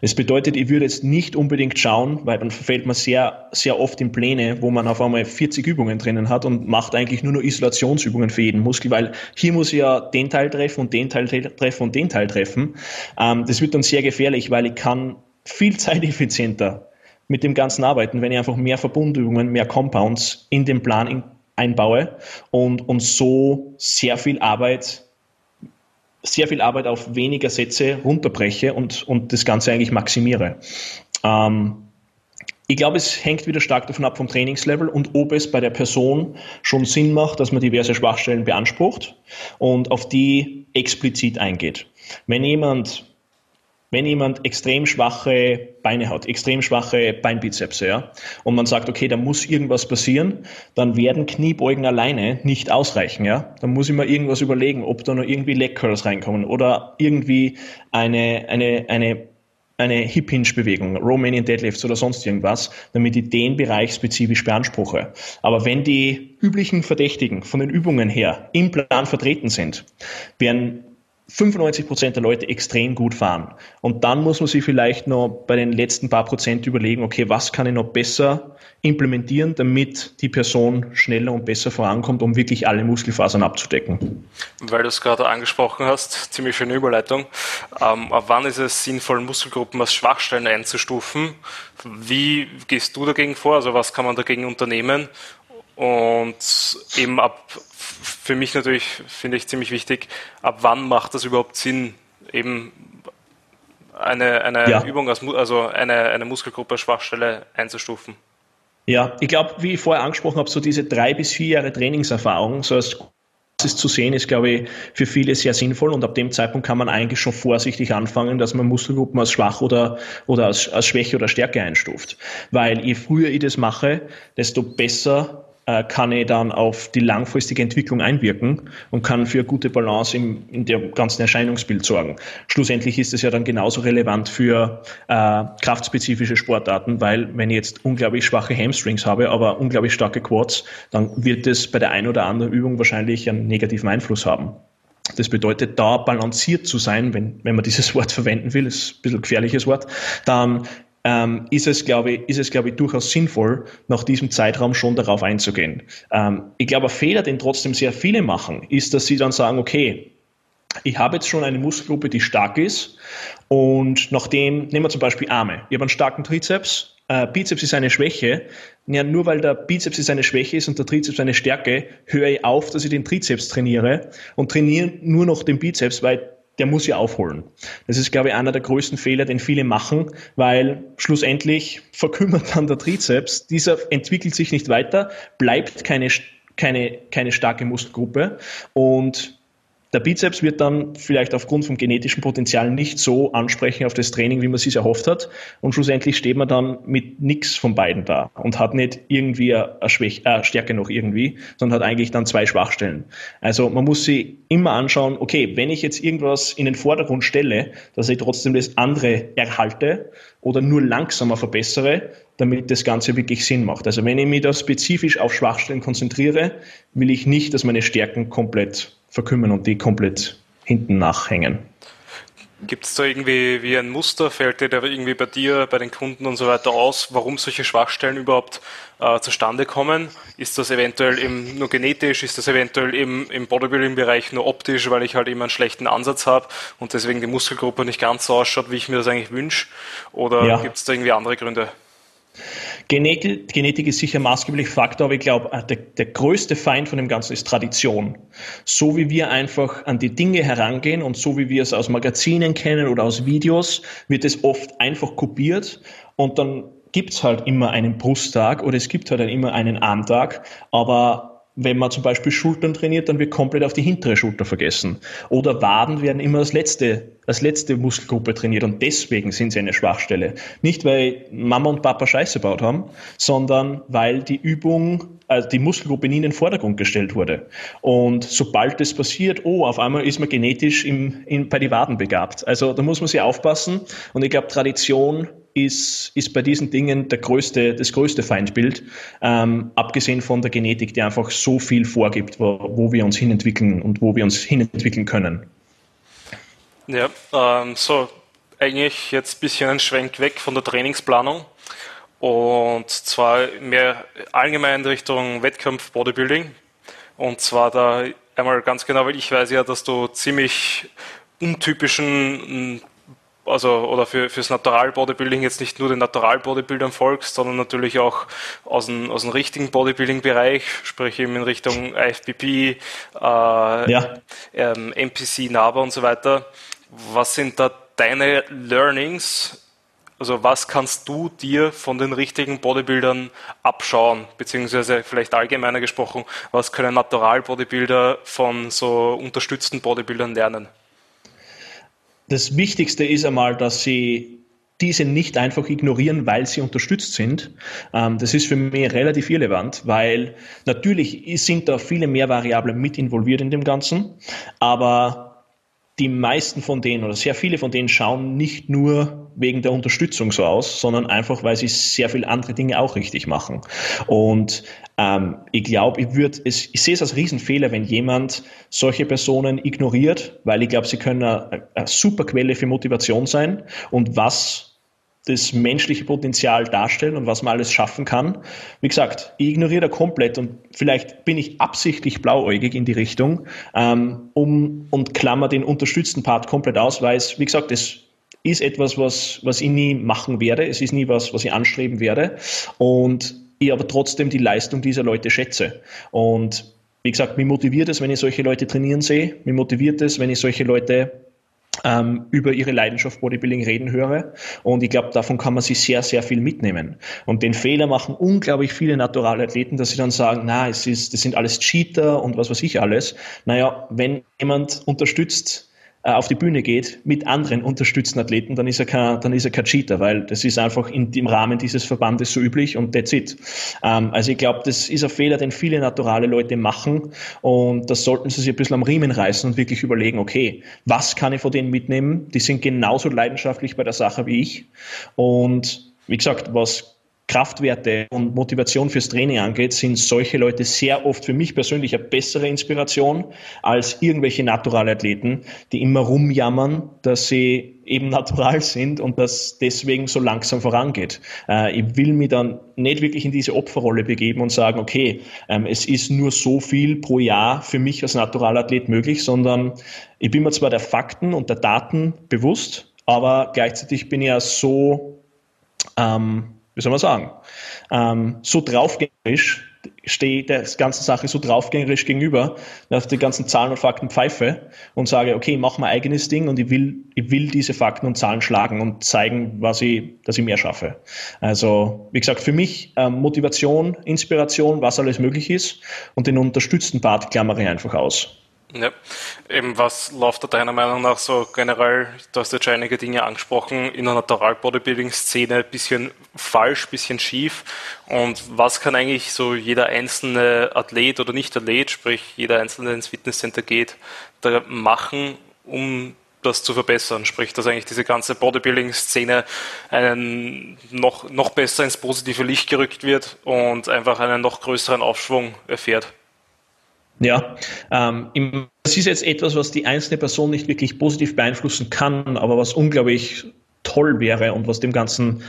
Das bedeutet, ich würde jetzt nicht unbedingt schauen, weil dann verfällt man sehr, sehr oft in Pläne, wo man auf einmal 40 Übungen drinnen hat und macht eigentlich nur noch Isolationsübungen für jeden Muskel, weil hier muss ich ja den Teil treffen und den Teil treffen und den Teil treffen. Ähm, das wird dann sehr gefährlich, weil ich kann viel zeiteffizienter mit dem Ganzen arbeiten, wenn ich einfach mehr Verbundübungen, mehr Compounds in den Plan einbaue und, und so sehr viel Arbeit sehr viel Arbeit auf weniger Sätze runterbreche und, und das Ganze eigentlich maximiere. Ähm, ich glaube, es hängt wieder stark davon ab vom Trainingslevel und ob es bei der Person schon Sinn macht, dass man diverse Schwachstellen beansprucht und auf die explizit eingeht. Wenn jemand wenn jemand extrem schwache Beine hat, extrem schwache Beinbizepse, ja, und man sagt, okay, da muss irgendwas passieren, dann werden Kniebeugen alleine nicht ausreichen, ja. Dann muss ich mir irgendwas überlegen, ob da noch irgendwie Leg Curls reinkommen oder irgendwie eine, eine, eine eine Hip Hinge Bewegung, Romanian Deadlifts oder sonst irgendwas, damit ich den Bereich spezifisch beanspruche. Aber wenn die üblichen Verdächtigen von den Übungen her im Plan vertreten sind, werden 95 Prozent der Leute extrem gut fahren. Und dann muss man sich vielleicht noch bei den letzten paar Prozent überlegen, okay, was kann ich noch besser implementieren, damit die Person schneller und besser vorankommt, um wirklich alle Muskelfasern abzudecken. Weil du es gerade angesprochen hast, ziemlich schöne Überleitung. Ähm, ab wann ist es sinnvoll, Muskelgruppen als Schwachstellen einzustufen? Wie gehst du dagegen vor? Also was kann man dagegen unternehmen? Und eben ab, für mich natürlich, finde ich ziemlich wichtig, ab wann macht das überhaupt Sinn, eben eine, eine ja. Übung, als, also eine, eine Muskelgruppe als Schwachstelle einzustufen? Ja, ich glaube, wie ich vorher angesprochen habe, so diese drei bis vier Jahre Trainingserfahrung, so als Basis zu sehen, ist, glaube ich, für viele sehr sinnvoll und ab dem Zeitpunkt kann man eigentlich schon vorsichtig anfangen, dass man Muskelgruppen als schwach oder, oder als, als Schwäche oder Stärke einstuft. Weil je früher ich das mache, desto besser äh, kann ich dann auf die langfristige Entwicklung einwirken und kann für gute Balance im, in dem ganzen Erscheinungsbild sorgen. Schlussendlich ist es ja dann genauso relevant für äh, kraftspezifische Sportarten, weil wenn ich jetzt unglaublich schwache Hamstrings habe, aber unglaublich starke Quads, dann wird es bei der einen oder anderen Übung wahrscheinlich einen negativen Einfluss haben. Das bedeutet, da balanciert zu sein, wenn, wenn man dieses Wort verwenden will, ist ein bisschen gefährliches Wort, dann ähm, ist es, glaube ich, ist es, glaube ich, durchaus sinnvoll, nach diesem Zeitraum schon darauf einzugehen. Ähm, ich glaube, ein Fehler, den trotzdem sehr viele machen, ist, dass sie dann sagen, okay, ich habe jetzt schon eine Muskelgruppe, die stark ist und nachdem, nehmen wir zum Beispiel Arme. Ich habe einen starken Trizeps, äh, Bizeps ist eine Schwäche. Ja, nur weil der Bizeps ist eine Schwäche ist und der Trizeps eine Stärke, höre ich auf, dass ich den Trizeps trainiere und trainiere nur noch den Bizeps, weil der muss ja aufholen. Das ist, glaube ich, einer der größten Fehler, den viele machen, weil schlussendlich verkümmert dann der Trizeps. Dieser entwickelt sich nicht weiter, bleibt keine, keine, keine starke Muskelgruppe und der Bizeps wird dann vielleicht aufgrund vom genetischen Potenzial nicht so ansprechen auf das Training, wie man es sich erhofft hat. Und schlussendlich steht man dann mit nichts von beiden da und hat nicht irgendwie eine, Schwäche, eine Stärke noch irgendwie, sondern hat eigentlich dann zwei Schwachstellen. Also man muss sich immer anschauen, okay, wenn ich jetzt irgendwas in den Vordergrund stelle, dass ich trotzdem das andere erhalte oder nur langsamer verbessere, damit das Ganze wirklich Sinn macht. Also wenn ich mich da spezifisch auf Schwachstellen konzentriere, will ich nicht, dass meine Stärken komplett verkümmern und die komplett hinten nachhängen. Gibt es da irgendwie wie ein Muster, fällt dir da irgendwie bei dir, bei den Kunden und so weiter aus, warum solche Schwachstellen überhaupt äh, zustande kommen? Ist das eventuell eben nur genetisch? Ist das eventuell eben im Bodybuilding-Bereich nur optisch, weil ich halt immer einen schlechten Ansatz habe und deswegen die Muskelgruppe nicht ganz so ausschaut, wie ich mir das eigentlich wünsche? Oder ja. gibt es da irgendwie andere Gründe? Genetik, Genetik ist sicher ein maßgeblicher Faktor, aber ich glaube, äh, der, der größte Feind von dem Ganzen ist Tradition. So wie wir einfach an die Dinge herangehen und so wie wir es aus Magazinen kennen oder aus Videos, wird es oft einfach kopiert und dann gibt es halt immer einen Brusttag oder es gibt halt immer einen Armtag, aber wenn man zum Beispiel Schultern trainiert, dann wird komplett auf die hintere Schulter vergessen. Oder Waden werden immer als letzte, als letzte Muskelgruppe trainiert und deswegen sind sie eine Schwachstelle. Nicht, weil Mama und Papa Scheiße gebaut haben, sondern weil die Übung, also die Muskelgruppe nie in den Vordergrund gestellt wurde. Und sobald das passiert, oh, auf einmal ist man genetisch im, in, bei die Waden begabt. Also da muss man sich aufpassen. Und ich glaube, Tradition ist, ist bei diesen Dingen der größte, das größte Feindbild, ähm, abgesehen von der Genetik, die einfach so viel vorgibt, wo, wo wir uns hinentwickeln und wo wir uns hinentwickeln können. Ja, ähm, so eigentlich jetzt ein bisschen ein Schwenk weg von der Trainingsplanung und zwar mehr allgemein in Richtung Wettkampf Bodybuilding. Und zwar da einmal ganz genau, weil ich weiß ja, dass du ziemlich untypischen also oder für fürs Natural Bodybuilding jetzt nicht nur den Natural Bodybuildern folgst, sondern natürlich auch aus dem, aus dem richtigen Bodybuilding-Bereich, sprich eben in Richtung IFBB, äh, ja. ähm, MPC, NABA und so weiter. Was sind da deine Learnings? Also was kannst du dir von den richtigen Bodybuildern abschauen, beziehungsweise vielleicht allgemeiner gesprochen, was können Natural Bodybuilder von so unterstützten Bodybuildern lernen? Das Wichtigste ist einmal, dass sie diese nicht einfach ignorieren, weil sie unterstützt sind. Ähm, das ist für mich relativ irrelevant, weil natürlich sind da viele mehr Variablen mit involviert in dem Ganzen, aber die meisten von denen oder sehr viele von denen schauen nicht nur wegen der Unterstützung so aus, sondern einfach, weil sie sehr viele andere Dinge auch richtig machen. Und ähm, ich glaube, ich würde es, ich sehe es als Riesenfehler, wenn jemand solche Personen ignoriert, weil ich glaube, sie können eine, eine super Quelle für Motivation sein und was das menschliche Potenzial darstellen und was man alles schaffen kann. Wie gesagt, ich ignoriere da komplett und vielleicht bin ich absichtlich blauäugig in die Richtung ähm, um, und klammer den unterstützten Part komplett aus, weil es, wie gesagt, das ist etwas, was, was ich nie machen werde. Es ist nie was, was ich anstreben werde. Und ich aber trotzdem die Leistung dieser Leute schätze. Und wie gesagt, mich motiviert es, wenn ich solche Leute trainieren sehe. Mich motiviert es, wenn ich solche Leute über ihre Leidenschaft Bodybuilding reden höre. Und ich glaube, davon kann man sich sehr, sehr viel mitnehmen. Und den Fehler machen unglaublich viele Naturalathleten, dass sie dann sagen, na, es ist, das sind alles Cheater und was weiß ich alles. Naja, wenn jemand unterstützt, auf die Bühne geht mit anderen unterstützten Athleten, dann ist er kein, dann ist er kein Cheater, weil das ist einfach in, im Rahmen dieses Verbandes so üblich und that's it. Ähm, also ich glaube, das ist ein Fehler, den viele naturale Leute machen und das sollten sie sich ein bisschen am Riemen reißen und wirklich überlegen, okay, was kann ich von denen mitnehmen? Die sind genauso leidenschaftlich bei der Sache wie ich und wie gesagt, was Kraftwerte und Motivation fürs Training angeht, sind solche Leute sehr oft für mich persönlich eine bessere Inspiration als irgendwelche Naturalathleten, die immer rumjammern, dass sie eben natural sind und dass deswegen so langsam vorangeht. Äh, ich will mich dann nicht wirklich in diese Opferrolle begeben und sagen, okay, ähm, es ist nur so viel pro Jahr für mich als Naturalathlet möglich, sondern ich bin mir zwar der Fakten und der Daten bewusst, aber gleichzeitig bin ich ja so ähm, wie soll man sagen, ähm, so draufgängerisch, stehe der ganzen Sache so draufgängerisch gegenüber, auf die ganzen Zahlen und Fakten pfeife und sage, okay, ich mache mein eigenes Ding und ich will, ich will diese Fakten und Zahlen schlagen und zeigen, was ich, dass ich mehr schaffe. Also, wie gesagt, für mich ähm, Motivation, Inspiration, was alles möglich ist und den unterstützten Part klammere ich einfach aus. Ja, eben was läuft da deiner Meinung nach so generell, du hast jetzt schon einige Dinge angesprochen, in der Natural Bodybuilding Szene ein bisschen falsch, ein bisschen schief. Und was kann eigentlich so jeder einzelne Athlet oder nicht Athlet, sprich jeder einzelne ins Fitnesscenter geht, da machen, um das zu verbessern, sprich, dass eigentlich diese ganze Bodybuilding-Szene einen noch, noch besser ins positive Licht gerückt wird und einfach einen noch größeren Aufschwung erfährt. Ja, ähm, das ist jetzt etwas, was die einzelne Person nicht wirklich positiv beeinflussen kann, aber was unglaublich toll wäre und was dem Ganzen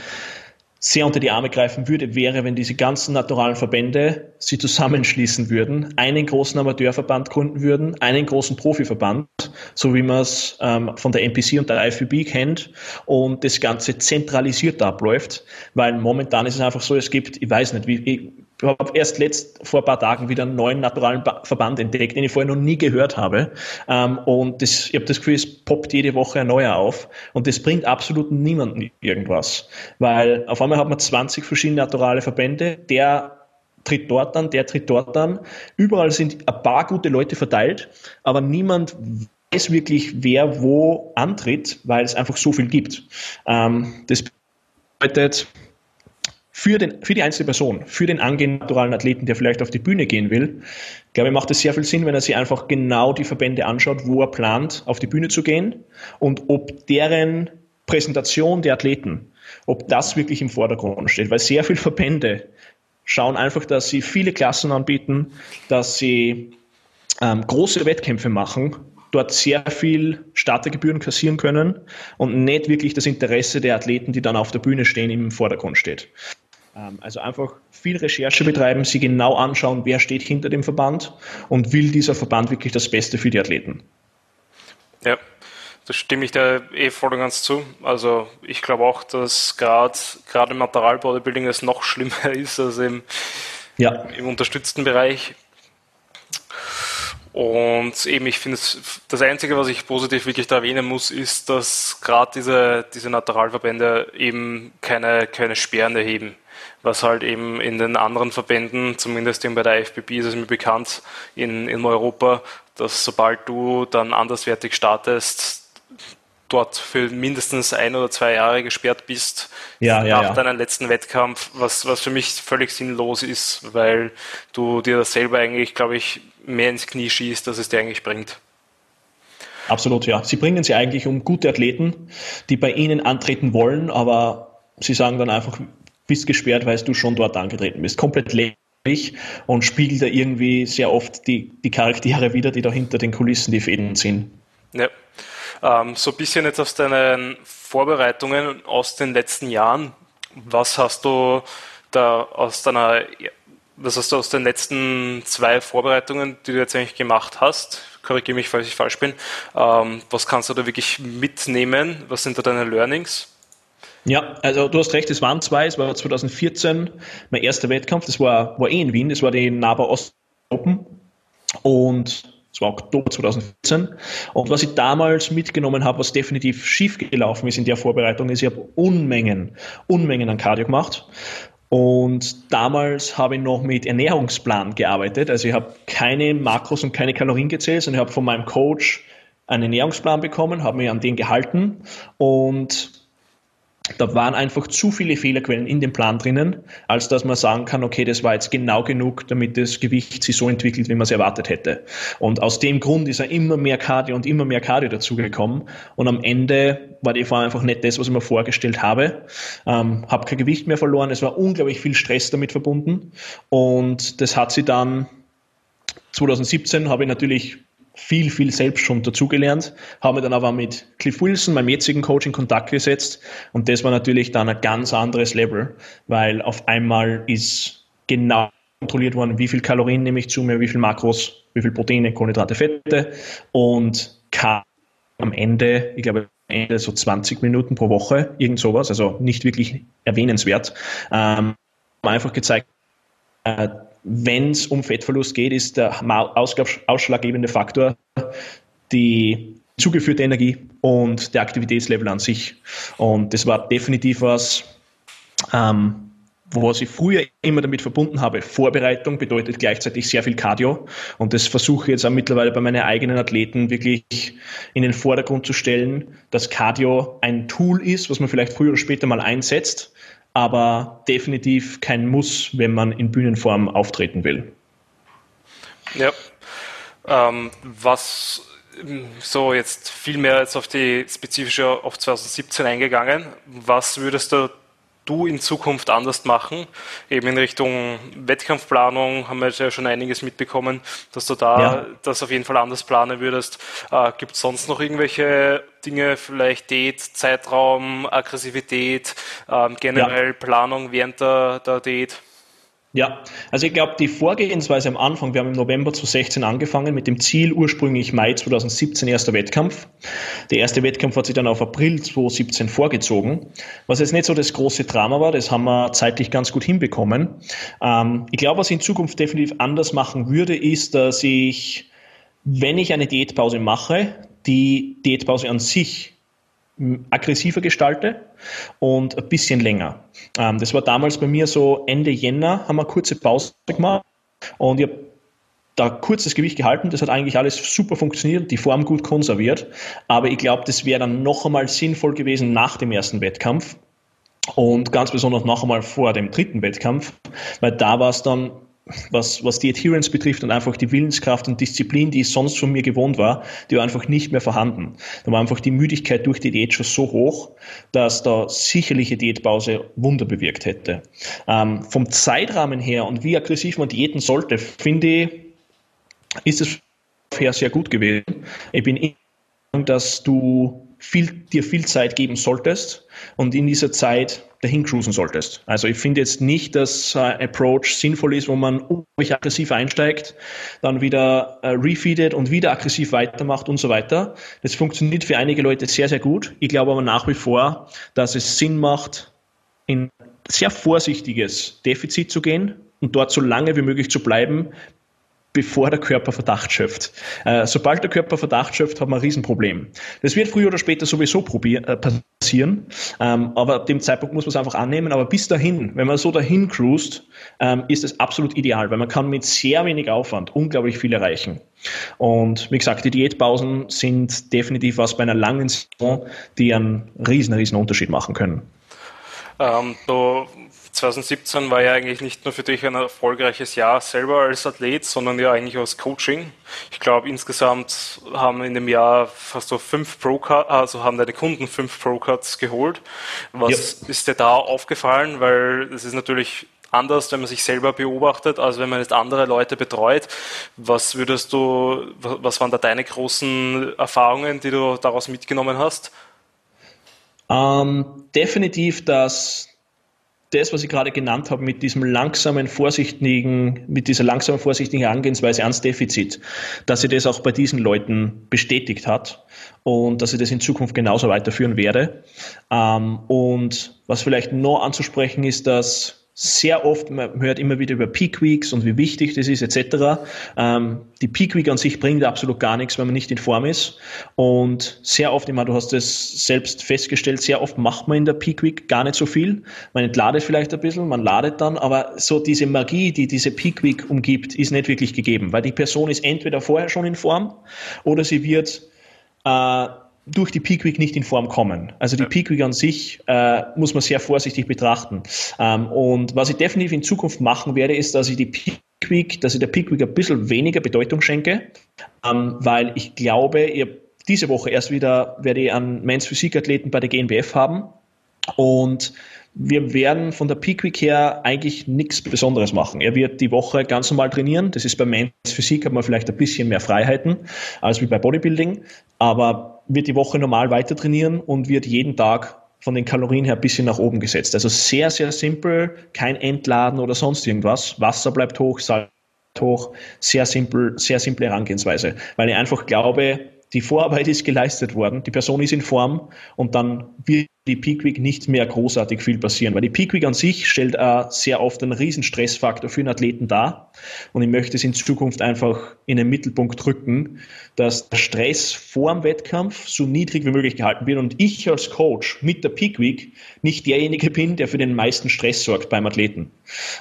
sehr unter die Arme greifen würde, wäre, wenn diese ganzen naturalen Verbände sie zusammenschließen würden, einen großen Amateurverband gründen würden, einen großen Profiverband, so wie man es ähm, von der NPC und der IFBB kennt und das Ganze zentralisiert abläuft, weil momentan ist es einfach so, es gibt, ich weiß nicht, wie, habe erst letzt vor ein paar Tagen wieder einen neuen naturalen Verband entdeckt, den ich vorher noch nie gehört habe. Ähm, und das, ich habe das Gefühl, es poppt jede Woche ein neuer auf. Und das bringt absolut niemanden irgendwas. Weil auf einmal hat man 20 verschiedene naturale Verbände, der tritt dort an, der tritt dort an. Überall sind ein paar gute Leute verteilt, aber niemand weiß wirklich, wer wo antritt, weil es einfach so viel gibt. Ähm, das bedeutet, für, den, für die einzelne Person, für den angehenden naturalen Athleten, der vielleicht auf die Bühne gehen will, glaube ich, macht es sehr viel Sinn, wenn er sich einfach genau die Verbände anschaut, wo er plant, auf die Bühne zu gehen und ob deren Präsentation der Athleten, ob das wirklich im Vordergrund steht. Weil sehr viele Verbände schauen einfach, dass sie viele Klassen anbieten, dass sie ähm, große Wettkämpfe machen, dort sehr viel Startergebühren kassieren können und nicht wirklich das Interesse der Athleten, die dann auf der Bühne stehen, im Vordergrund steht. Ähm, also einfach viel Recherche betreiben, sie genau anschauen, wer steht hinter dem Verband und will dieser Verband wirklich das Beste für die Athleten. Ja, das stimme ich dir eh voll und ganz zu. Also ich glaube auch, dass gerade gerade im Material Bodybuilding es noch schlimmer ist als im, ja. im unterstützten Bereich. Und eben, ich finde, das Einzige, was ich positiv wirklich da erwähnen muss, ist, dass gerade diese, diese Naturalverbände eben keine, keine Sperren erheben. Was halt eben in den anderen Verbänden, zumindest eben bei der FBB ist es mir bekannt, in, in Europa, dass sobald du dann anderswertig startest, dort für mindestens ein oder zwei Jahre gesperrt bist ja, ja, nach ja. deinem letzten Wettkampf, was, was für mich völlig sinnlos ist, weil du dir das selber eigentlich, glaube ich, mehr ins Knie schießt, als es dir eigentlich bringt. Absolut, ja. Sie bringen sie eigentlich um gute Athleten, die bei ihnen antreten wollen, aber sie sagen dann einfach, bist gesperrt, weil du schon dort angetreten bist. Komplett lächerlich und spiegelt da irgendwie sehr oft die, die Charaktere wieder, die da hinter den Kulissen die Fäden ziehen. Ja. Ähm, so ein bisschen jetzt aus deinen Vorbereitungen aus den letzten Jahren. Was hast du da aus deiner, was hast du aus den letzten zwei Vorbereitungen, die du jetzt eigentlich gemacht hast? Korrigiere mich, falls ich falsch bin. Ähm, was kannst du da wirklich mitnehmen? Was sind da deine Learnings? Ja, also du hast recht, es waren zwei. Es war 2014 mein erster Wettkampf. Das war, war eh in Wien. Das war die NABA Ost Open. Und das war Oktober 2014. Und was ich damals mitgenommen habe, was definitiv schief gelaufen ist in der Vorbereitung, ist, ich habe Unmengen, Unmengen an Cardio gemacht. Und damals habe ich noch mit Ernährungsplan gearbeitet. Also ich habe keine Makros und keine Kalorien gezählt, sondern ich habe von meinem Coach einen Ernährungsplan bekommen, habe mich an den gehalten und da waren einfach zu viele Fehlerquellen in dem Plan drinnen, als dass man sagen kann, okay, das war jetzt genau genug, damit das Gewicht sich so entwickelt, wie man es erwartet hätte. Und aus dem Grund ist er immer mehr Cardio und immer mehr Cardio dazugekommen. Und am Ende war die Form einfach nicht das, was ich mir vorgestellt habe. Ähm, habe kein Gewicht mehr verloren. Es war unglaublich viel Stress damit verbunden. Und das hat sie dann 2017 habe ich natürlich viel, viel selbst schon dazugelernt, habe dann aber mit Cliff Wilson, meinem jetzigen Coach, in Kontakt gesetzt. Und das war natürlich dann ein ganz anderes Level, weil auf einmal ist genau kontrolliert worden, wie viel Kalorien nehme ich zu mir, wie viel Makros, wie viel Proteine, Kohlenhydrate, Fette. Und kam am Ende, ich glaube, am Ende so 20 Minuten pro Woche, irgend sowas, also nicht wirklich erwähnenswert, ähm, einfach gezeigt, äh, wenn es um Fettverlust geht, ist der ausschlaggebende Faktor die zugeführte Energie und der Aktivitätslevel an sich. Und das war definitiv was, ähm, was ich früher immer damit verbunden habe. Vorbereitung bedeutet gleichzeitig sehr viel Cardio. Und das versuche ich jetzt auch mittlerweile bei meinen eigenen Athleten wirklich in den Vordergrund zu stellen, dass Cardio ein Tool ist, was man vielleicht früher oder später mal einsetzt, aber definitiv kein Muss, wenn man in Bühnenform auftreten will. Ja. Ähm, was so jetzt viel mehr jetzt auf die spezifische auf 2017 eingegangen. Was würdest du du in Zukunft anders machen? Eben in Richtung Wettkampfplanung haben wir jetzt ja schon einiges mitbekommen, dass du da ja. das auf jeden Fall anders planen würdest. Äh, Gibt es sonst noch irgendwelche Dinge, vielleicht Date, Zeitraum, Aggressivität, äh, generell ja. Planung während der, der Date? Ja, also ich glaube, die Vorgehensweise am Anfang, wir haben im November 2016 angefangen mit dem Ziel ursprünglich Mai 2017 erster Wettkampf. Der erste Wettkampf hat sich dann auf April 2017 vorgezogen, was jetzt nicht so das große Drama war, das haben wir zeitlich ganz gut hinbekommen. Ähm, ich glaube, was ich in Zukunft definitiv anders machen würde, ist, dass ich, wenn ich eine Diätpause mache, die Diätpause an sich aggressiver gestalte und ein bisschen länger. Ähm, das war damals bei mir so Ende Jänner, haben wir kurze Pause gemacht und ich habe da kurzes Gewicht gehalten. Das hat eigentlich alles super funktioniert, die Form gut konserviert. Aber ich glaube, das wäre dann noch einmal sinnvoll gewesen nach dem ersten Wettkampf und ganz besonders noch einmal vor dem dritten Wettkampf, weil da war es dann was, was die Adherence betrifft und einfach die Willenskraft und Disziplin, die ich sonst von mir gewohnt war, die war einfach nicht mehr vorhanden. Da war einfach die Müdigkeit durch die Diät schon so hoch, dass da sicherlich eine Diätpause Wunder bewirkt hätte. Ähm, vom Zeitrahmen her und wie aggressiv man diäten sollte, finde ich, ist es her sehr gut gewesen. Ich bin dass du viel, dir viel Zeit geben solltest und in dieser Zeit dahin cruisen solltest. Also ich finde jetzt nicht, dass äh, Approach sinnvoll ist, wo man unglaublich aggressiv einsteigt, dann wieder äh, refeedet und wieder aggressiv weitermacht und so weiter. Das funktioniert für einige Leute sehr, sehr gut. Ich glaube aber nach wie vor, dass es Sinn macht, in sehr vorsichtiges Defizit zu gehen und dort so lange wie möglich zu bleiben, bevor der Körper Verdacht schöpft. Äh, sobald der Körper Verdacht schöpft, hat man ein Riesenproblem. Das wird früher oder später sowieso äh, passieren, ähm, aber ab dem Zeitpunkt muss man es einfach annehmen. Aber bis dahin, wenn man so dahin cruist, ähm, ist es absolut ideal, weil man kann mit sehr wenig Aufwand unglaublich viel erreichen. Und wie gesagt, die Diätpausen sind definitiv was bei einer langen Saison, die einen riesen, riesen Unterschied machen können. Ähm, du 2017 war ja eigentlich nicht nur für dich ein erfolgreiches Jahr selber als Athlet, sondern ja eigentlich als Coaching. Ich glaube, insgesamt haben in dem Jahr fast so fünf Pro also haben deine Kunden fünf Pro-Cuts geholt. Was ja. ist dir da aufgefallen? Weil es ist natürlich anders, wenn man sich selber beobachtet, als wenn man jetzt andere Leute betreut. Was würdest du, was waren da deine großen Erfahrungen, die du daraus mitgenommen hast? Ähm, definitiv, dass das, was ich gerade genannt habe, mit diesem langsamen, vorsichtigen, mit dieser langsamen, vorsichtigen Herangehensweise ans Defizit, dass sie das auch bei diesen Leuten bestätigt hat und dass ich das in Zukunft genauso weiterführen werde. Ähm, und was vielleicht noch anzusprechen ist, dass sehr oft, man hört immer wieder über Peak Weeks und wie wichtig das ist etc. Ähm, die Peak Week an sich bringt absolut gar nichts, wenn man nicht in Form ist. Und sehr oft, ich du hast es selbst festgestellt, sehr oft macht man in der Peak Week gar nicht so viel. Man entladet vielleicht ein bisschen, man ladet dann, aber so diese Magie, die diese Peak Week umgibt, ist nicht wirklich gegeben, weil die Person ist entweder vorher schon in Form oder sie wird äh, durch die Peak Week nicht in Form kommen. Also die Peak Week an sich äh, muss man sehr vorsichtig betrachten. Ähm, und was ich definitiv in Zukunft machen werde, ist, dass ich die Peak Week, dass ich der Peak Week ein bisschen weniger Bedeutung schenke, ähm, weil ich glaube, ihr diese Woche erst wieder werde ich einen Men's Physikathleten bei der GNBF haben und wir werden von der Peak Week her eigentlich nichts Besonderes machen. Er wird die Woche ganz normal trainieren. Das ist bei Men's Physik hat man vielleicht ein bisschen mehr Freiheiten als wie bei Bodybuilding, aber wird die Woche normal weiter trainieren und wird jeden Tag von den Kalorien her ein bisschen nach oben gesetzt. Also sehr, sehr simpel, kein Entladen oder sonst irgendwas. Wasser bleibt hoch, Salz hoch, sehr simpel, sehr simple Herangehensweise. Weil ich einfach glaube, die Vorarbeit ist geleistet worden, die Person ist in Form und dann wird die Peak Week nicht mehr großartig viel passieren, weil die Peak Week an sich stellt äh, sehr oft einen riesen Stressfaktor für einen Athleten dar. Und ich möchte es in Zukunft einfach in den Mittelpunkt rücken, dass der Stress vor dem Wettkampf so niedrig wie möglich gehalten wird. Und ich als Coach mit der Peak Week nicht derjenige bin, der für den meisten Stress sorgt beim Athleten.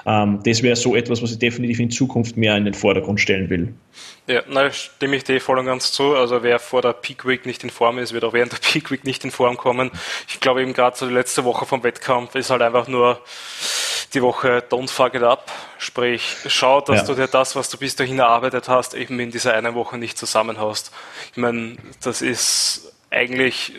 Ähm, das wäre so etwas, was ich definitiv in Zukunft mehr in den Vordergrund stellen will. Ja, na, stimme ich dir voll und ganz zu. Also wer vor der Peak Week nicht in Form ist, wird auch während der Peak Week nicht in Form kommen. Ich glaube eben gerade so die letzte Woche vom Wettkampf ist halt einfach nur die Woche don't fuck it up. Sprich, schau, dass ja. du dir das, was du bis dahin erarbeitet hast, eben in dieser einen Woche nicht zusammenhaust. Ich meine, das ist eigentlich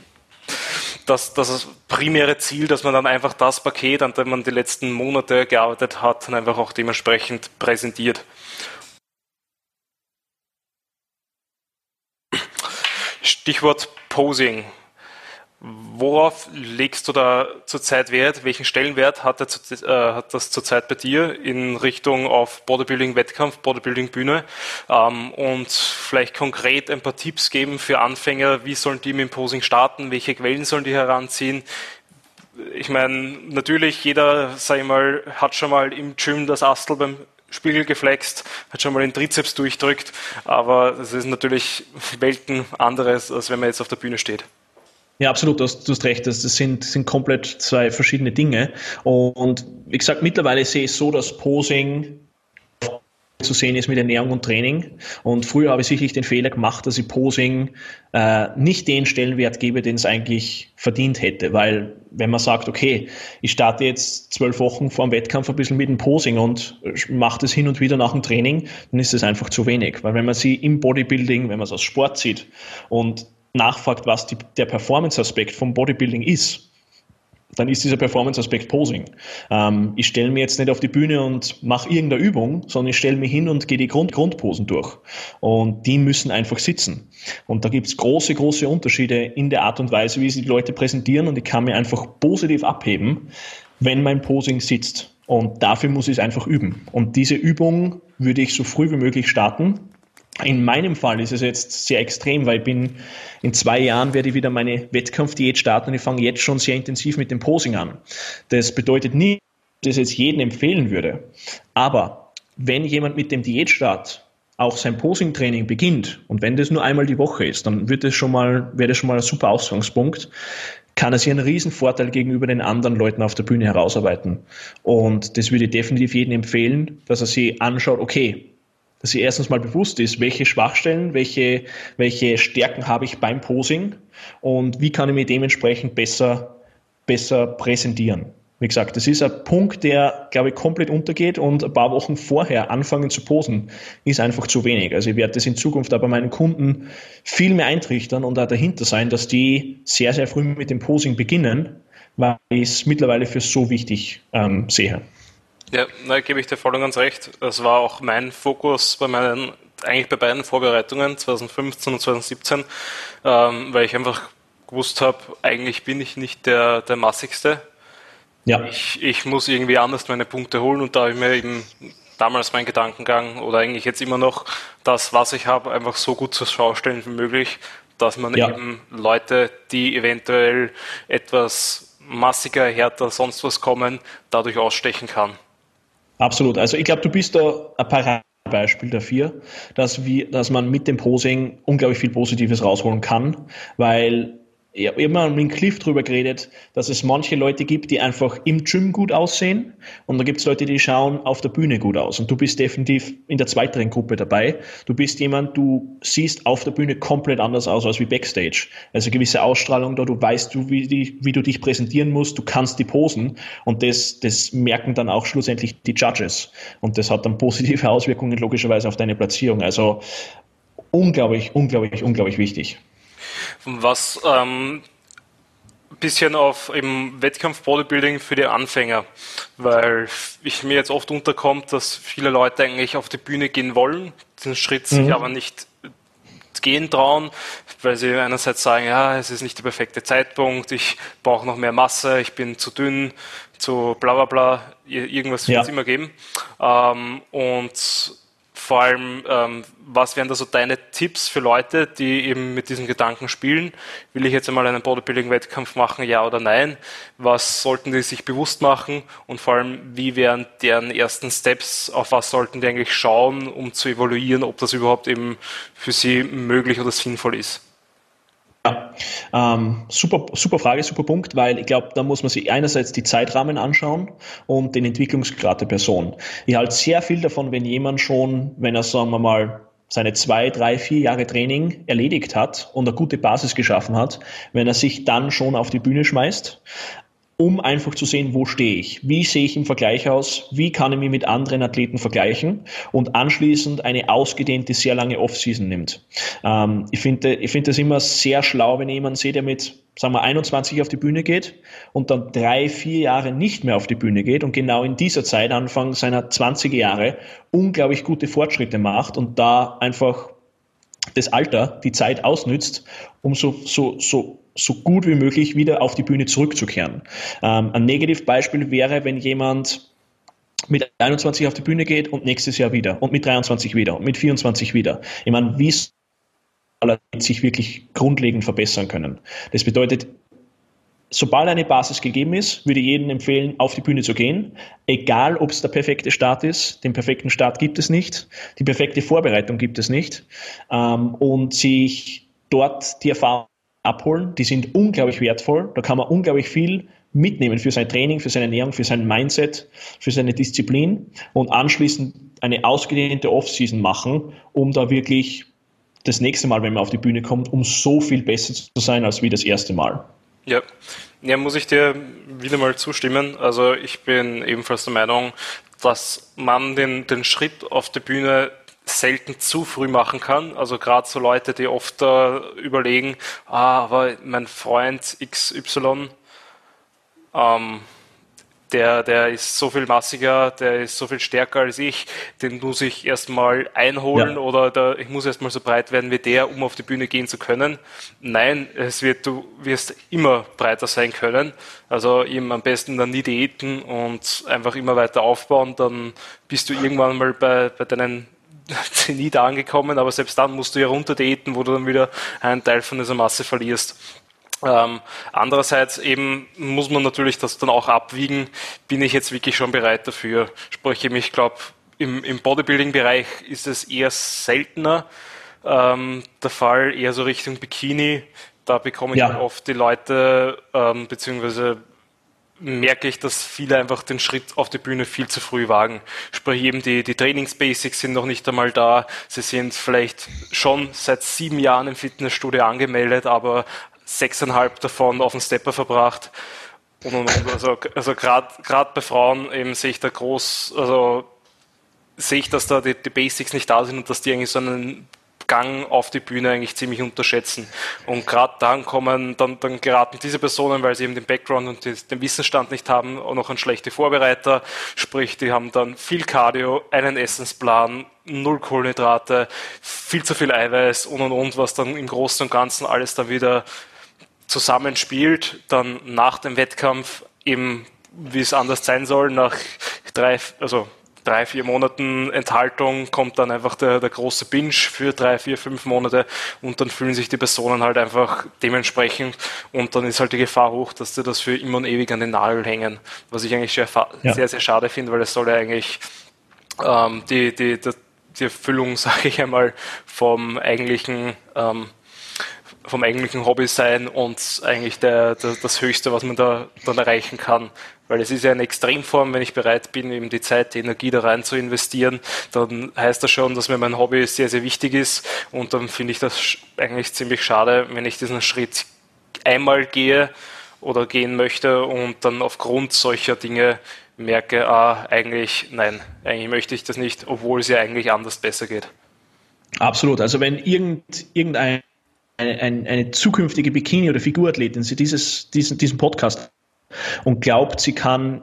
das, das primäre Ziel, dass man dann einfach das Paket, an dem man die letzten Monate gearbeitet hat, dann einfach auch dementsprechend präsentiert. Stichwort Posing. Worauf legst du da zurzeit Wert? Welchen Stellenwert hat, zu, äh, hat das zurzeit bei dir in Richtung auf Bodybuilding-Wettkampf, Bodybuilding-Bühne? Ähm, und vielleicht konkret ein paar Tipps geben für Anfänger. Wie sollen die mit dem Posing starten? Welche Quellen sollen die heranziehen? Ich meine, natürlich, jeder, sag ich mal, hat schon mal im Gym das Astel beim Spiegel geflext, hat schon mal den Trizeps durchdrückt, aber das ist natürlich Welten anderes, als wenn man jetzt auf der Bühne steht. Ja, absolut, du hast, du hast recht. Das, sind, sind komplett zwei verschiedene Dinge. Und wie gesagt, mittlerweile sehe ich so, dass Posing zu sehen ist mit Ernährung und Training. Und früher habe ich sicherlich den Fehler gemacht, dass ich Posing äh, nicht den Stellenwert gebe, den es eigentlich verdient hätte. Weil wenn man sagt, okay, ich starte jetzt zwölf Wochen vor dem Wettkampf ein bisschen mit dem Posing und mache das hin und wieder nach dem Training, dann ist das einfach zu wenig. Weil wenn man sie im Bodybuilding, wenn man es aus Sport sieht und nachfragt, was die, der Performance-Aspekt vom Bodybuilding ist, dann ist dieser Performance-Aspekt Posing. Ähm, ich stelle mir jetzt nicht auf die Bühne und mache irgendeine Übung, sondern ich stelle mich hin und gehe die Grund Grundposen durch. Und die müssen einfach sitzen. Und da gibt es große, große Unterschiede in der Art und Weise, wie sie die Leute präsentieren. Und ich kann mir einfach positiv abheben, wenn mein Posing sitzt. Und dafür muss ich es einfach üben. Und diese Übung würde ich so früh wie möglich starten. In meinem Fall ist es jetzt sehr extrem, weil ich bin in zwei Jahren werde ich wieder meine Wettkampfdiät starten und ich fange jetzt schon sehr intensiv mit dem Posing an. Das bedeutet nie, dass ich es jedem empfehlen würde. Aber wenn jemand mit dem Diätstart auch sein Posing-Training beginnt und wenn das nur einmal die Woche ist, dann wird das schon mal, wäre das schon mal ein super Ausgangspunkt, kann er sich einen riesen Vorteil gegenüber den anderen Leuten auf der Bühne herausarbeiten. Und das würde ich definitiv jedem empfehlen, dass er sich anschaut, okay, dass sie erstens mal bewusst ist, welche Schwachstellen, welche, welche Stärken habe ich beim Posing und wie kann ich mich dementsprechend besser, besser präsentieren. Wie gesagt, das ist ein Punkt, der, glaube ich, komplett untergeht und ein paar Wochen vorher anfangen zu posen, ist einfach zu wenig. Also ich werde das in Zukunft aber meinen Kunden viel mehr eintrichtern und auch dahinter sein, dass die sehr, sehr früh mit dem Posing beginnen, weil ich es mittlerweile für so wichtig ähm, sehe. Ja, da gebe ich dir voll und ganz recht. Das war auch mein Fokus bei meinen, eigentlich bei beiden Vorbereitungen, 2015 und 2017, ähm, weil ich einfach gewusst habe, eigentlich bin ich nicht der, der massigste. Ja. Ich, ich muss irgendwie anders meine Punkte holen und da habe ich mir eben damals mein Gedankengang oder eigentlich jetzt immer noch das, was ich habe, einfach so gut zur Schau stellen wie möglich, dass man ja. eben Leute, die eventuell etwas massiger, härter, sonst was kommen, dadurch ausstechen kann. Absolut. Also ich glaube, du bist da ein Paradebeispiel dafür, dass, wir, dass man mit dem Posing unglaublich viel Positives rausholen kann, weil ich habe immer mit Cliff drüber geredet, dass es manche Leute gibt, die einfach im Gym gut aussehen und da gibt es Leute, die schauen auf der Bühne gut aus und du bist definitiv in der zweiteren Gruppe dabei. Du bist jemand, du siehst auf der Bühne komplett anders aus als wie Backstage. Also gewisse Ausstrahlung da, du weißt, du, wie, die, wie du dich präsentieren musst, du kannst die posen und das, das merken dann auch schlussendlich die Judges und das hat dann positive Auswirkungen logischerweise auf deine Platzierung. Also unglaublich, unglaublich, unglaublich wichtig. Was ähm, bisschen auf im Wettkampf Bodybuilding für die Anfänger, weil ich mir jetzt oft unterkommt, dass viele Leute eigentlich auf die Bühne gehen wollen, den Schritt mhm. sich aber nicht gehen trauen, weil sie einerseits sagen, ja, es ist nicht der perfekte Zeitpunkt, ich brauche noch mehr Masse, ich bin zu dünn, zu bla bla bla, irgendwas wird es immer geben. Ähm, und vor allem, ähm, was wären da so deine Tipps für Leute, die eben mit diesem Gedanken spielen? Will ich jetzt einmal einen Bodybuilding-Wettkampf machen, ja oder nein? Was sollten die sich bewusst machen? Und vor allem, wie wären deren ersten Steps? Auf was sollten die eigentlich schauen, um zu evaluieren, ob das überhaupt eben für sie möglich oder sinnvoll ist? Ja, ähm, super, super Frage, super Punkt, weil ich glaube, da muss man sich einerseits die Zeitrahmen anschauen und den Entwicklungsgrad der Person. Ich halte sehr viel davon, wenn jemand schon, wenn er, sagen wir mal, seine zwei, drei, vier Jahre Training erledigt hat und eine gute Basis geschaffen hat, wenn er sich dann schon auf die Bühne schmeißt um einfach zu sehen, wo stehe ich, wie sehe ich im Vergleich aus, wie kann ich mich mit anderen Athleten vergleichen? Und anschließend eine ausgedehnte, sehr lange Offseason nimmt. Ähm, ich finde ich finde das immer sehr schlau, wenn jemand sieht, der mit sagen wir 21 auf die Bühne geht und dann drei, vier Jahre nicht mehr auf die Bühne geht und genau in dieser Zeit, Anfang seiner 20er Jahre, unglaublich gute Fortschritte macht und da einfach das Alter, die Zeit ausnützt, um so, so, so so gut wie möglich wieder auf die Bühne zurückzukehren. Ähm, ein Negativbeispiel wäre, wenn jemand mit 21 auf die Bühne geht und nächstes Jahr wieder und mit 23 wieder und mit 24 wieder. Ich meine, wie soll sich wirklich grundlegend verbessern können? Das bedeutet, sobald eine Basis gegeben ist, würde ich jedem empfehlen, auf die Bühne zu gehen. Egal, ob es der perfekte Start ist. Den perfekten Start gibt es nicht. Die perfekte Vorbereitung gibt es nicht. Ähm, und sich dort die Erfahrung abholen. Die sind unglaublich wertvoll. Da kann man unglaublich viel mitnehmen für sein Training, für seine Ernährung, für sein Mindset, für seine Disziplin und anschließend eine ausgedehnte Offseason machen, um da wirklich das nächste Mal, wenn man auf die Bühne kommt, um so viel besser zu sein als wie das erste Mal. Ja. ja, muss ich dir wieder mal zustimmen. Also ich bin ebenfalls der Meinung, dass man den, den Schritt auf die Bühne selten zu früh machen kann. Also gerade so Leute, die oft äh, überlegen, ah, aber mein Freund XY, ähm, der, der ist so viel massiger, der ist so viel stärker als ich, den muss ich erstmal einholen ja. oder der, ich muss erstmal so breit werden wie der, um auf die Bühne gehen zu können. Nein, es wird, du wirst immer breiter sein können. Also eben am besten dann nie diäten und einfach immer weiter aufbauen, dann bist du irgendwann mal bei, bei deinen Zenit angekommen, aber selbst dann musst du ja runter diäten, wo du dann wieder einen Teil von dieser Masse verlierst. Ähm, andererseits eben muss man natürlich das dann auch abwiegen, bin ich jetzt wirklich schon bereit dafür. Sprich, ich glaube, im, im Bodybuilding-Bereich ist es eher seltener ähm, der Fall, eher so Richtung Bikini. Da bekomme ich ja. oft die Leute, ähm, beziehungsweise merke ich, dass viele einfach den Schritt auf die Bühne viel zu früh wagen. Sprich, eben die, die Trainingsbasics sind noch nicht einmal da. Sie sind vielleicht schon seit sieben Jahren im Fitnessstudio angemeldet, aber sechseinhalb davon auf den Stepper verbracht. Und, und, und. Also, also gerade bei Frauen eben sehe ich da groß, also sehe ich, dass da die, die Basics nicht da sind und dass die eigentlich so einen Gang auf die Bühne eigentlich ziemlich unterschätzen. Und gerade dann kommen, dann, dann geraten diese Personen, weil sie eben den Background und den Wissensstand nicht haben, auch noch an schlechte Vorbereiter. Sprich, die haben dann viel Cardio, einen Essensplan, null Kohlenhydrate, viel zu viel Eiweiß und und und, was dann im Großen und Ganzen alles dann wieder zusammenspielt, dann nach dem Wettkampf eben, wie es anders sein soll, nach drei, also drei, vier Monaten Enthaltung kommt dann einfach der, der große Binge für drei, vier, fünf Monate und dann fühlen sich die Personen halt einfach dementsprechend und dann ist halt die Gefahr hoch, dass sie das für immer und ewig an den Nagel hängen, was ich eigentlich sehr, ja. sehr, sehr schade finde, weil es soll ja eigentlich ähm, die, die, die, die Erfüllung, sage ich einmal, vom eigentlichen ähm, vom eigentlichen Hobby sein und eigentlich der, der, das Höchste, was man da dann erreichen kann. Weil es ist ja eine Extremform, wenn ich bereit bin, eben die Zeit, die Energie da rein zu investieren, dann heißt das schon, dass mir mein Hobby sehr, sehr wichtig ist. Und dann finde ich das eigentlich ziemlich schade, wenn ich diesen Schritt einmal gehe oder gehen möchte und dann aufgrund solcher Dinge merke, ah, eigentlich, nein, eigentlich möchte ich das nicht, obwohl es ja eigentlich anders besser geht. Absolut. Also wenn irgend, irgendein eine, eine, eine zukünftige Bikini- oder Figurathletin sie dieses, diesen, diesen Podcast und glaubt, sie kann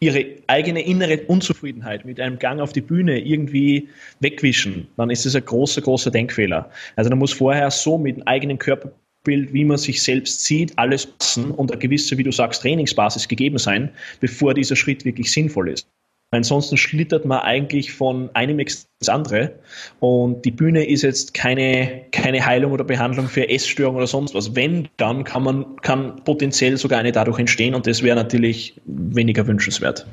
ihre eigene innere Unzufriedenheit mit einem Gang auf die Bühne irgendwie wegwischen, dann ist es ein großer, großer Denkfehler. Also man muss vorher so mit dem eigenen Körperbild, wie man sich selbst sieht, alles passen und eine gewisse, wie du sagst, Trainingsbasis gegeben sein, bevor dieser Schritt wirklich sinnvoll ist. Ansonsten schlittert man eigentlich von einem ins andere und die Bühne ist jetzt keine, keine Heilung oder Behandlung für Essstörungen oder sonst was. Wenn, dann kann man, kann potenziell sogar eine dadurch entstehen und das wäre natürlich weniger wünschenswert.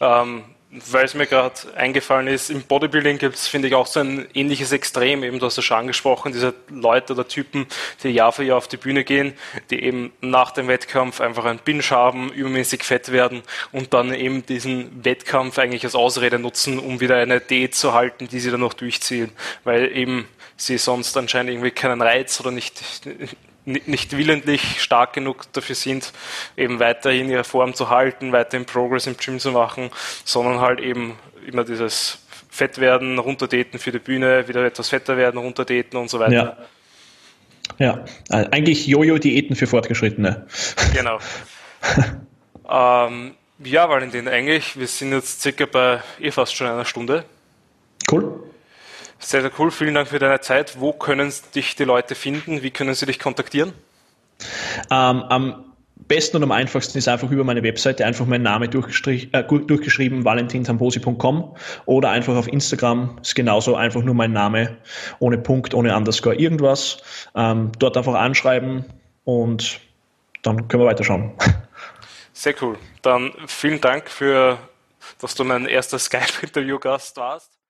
Ja, ähm, weil es mir gerade eingefallen ist, im Bodybuilding gibt es, finde ich, auch so ein ähnliches Extrem, eben du hast es schon angesprochen, diese Leute oder Typen, die Jahr für Jahr auf die Bühne gehen, die eben nach dem Wettkampf einfach einen Binge haben, übermäßig fett werden und dann eben diesen Wettkampf eigentlich als Ausrede nutzen, um wieder eine Diät zu halten, die sie dann noch durchziehen, weil eben sie sonst anscheinend irgendwie keinen Reiz oder nicht nicht willentlich stark genug dafür sind, eben weiterhin ihre Form zu halten, weiterhin Progress im Gym zu machen, sondern halt eben immer dieses Fett werden, runterdaten für die Bühne, wieder etwas fetter werden, runterdaten und so weiter. Ja, ja. Äh, eigentlich Jojo-Diäten für Fortgeschrittene. Genau. ähm, ja, Valentin, eigentlich, wir sind jetzt circa bei eh fast schon einer Stunde. Cool. Sehr, sehr cool. Vielen Dank für deine Zeit. Wo können dich die Leute finden? Wie können sie dich kontaktieren? Ähm, am besten und am einfachsten ist einfach über meine Webseite einfach mein Name äh, durchgeschrieben, valentintamposi.com oder einfach auf Instagram ist genauso einfach nur mein Name, ohne Punkt, ohne Underscore, irgendwas. Ähm, dort einfach anschreiben und dann können wir weiterschauen. Sehr cool. Dann vielen Dank für, dass du mein erster Skype-Interview-Gast warst.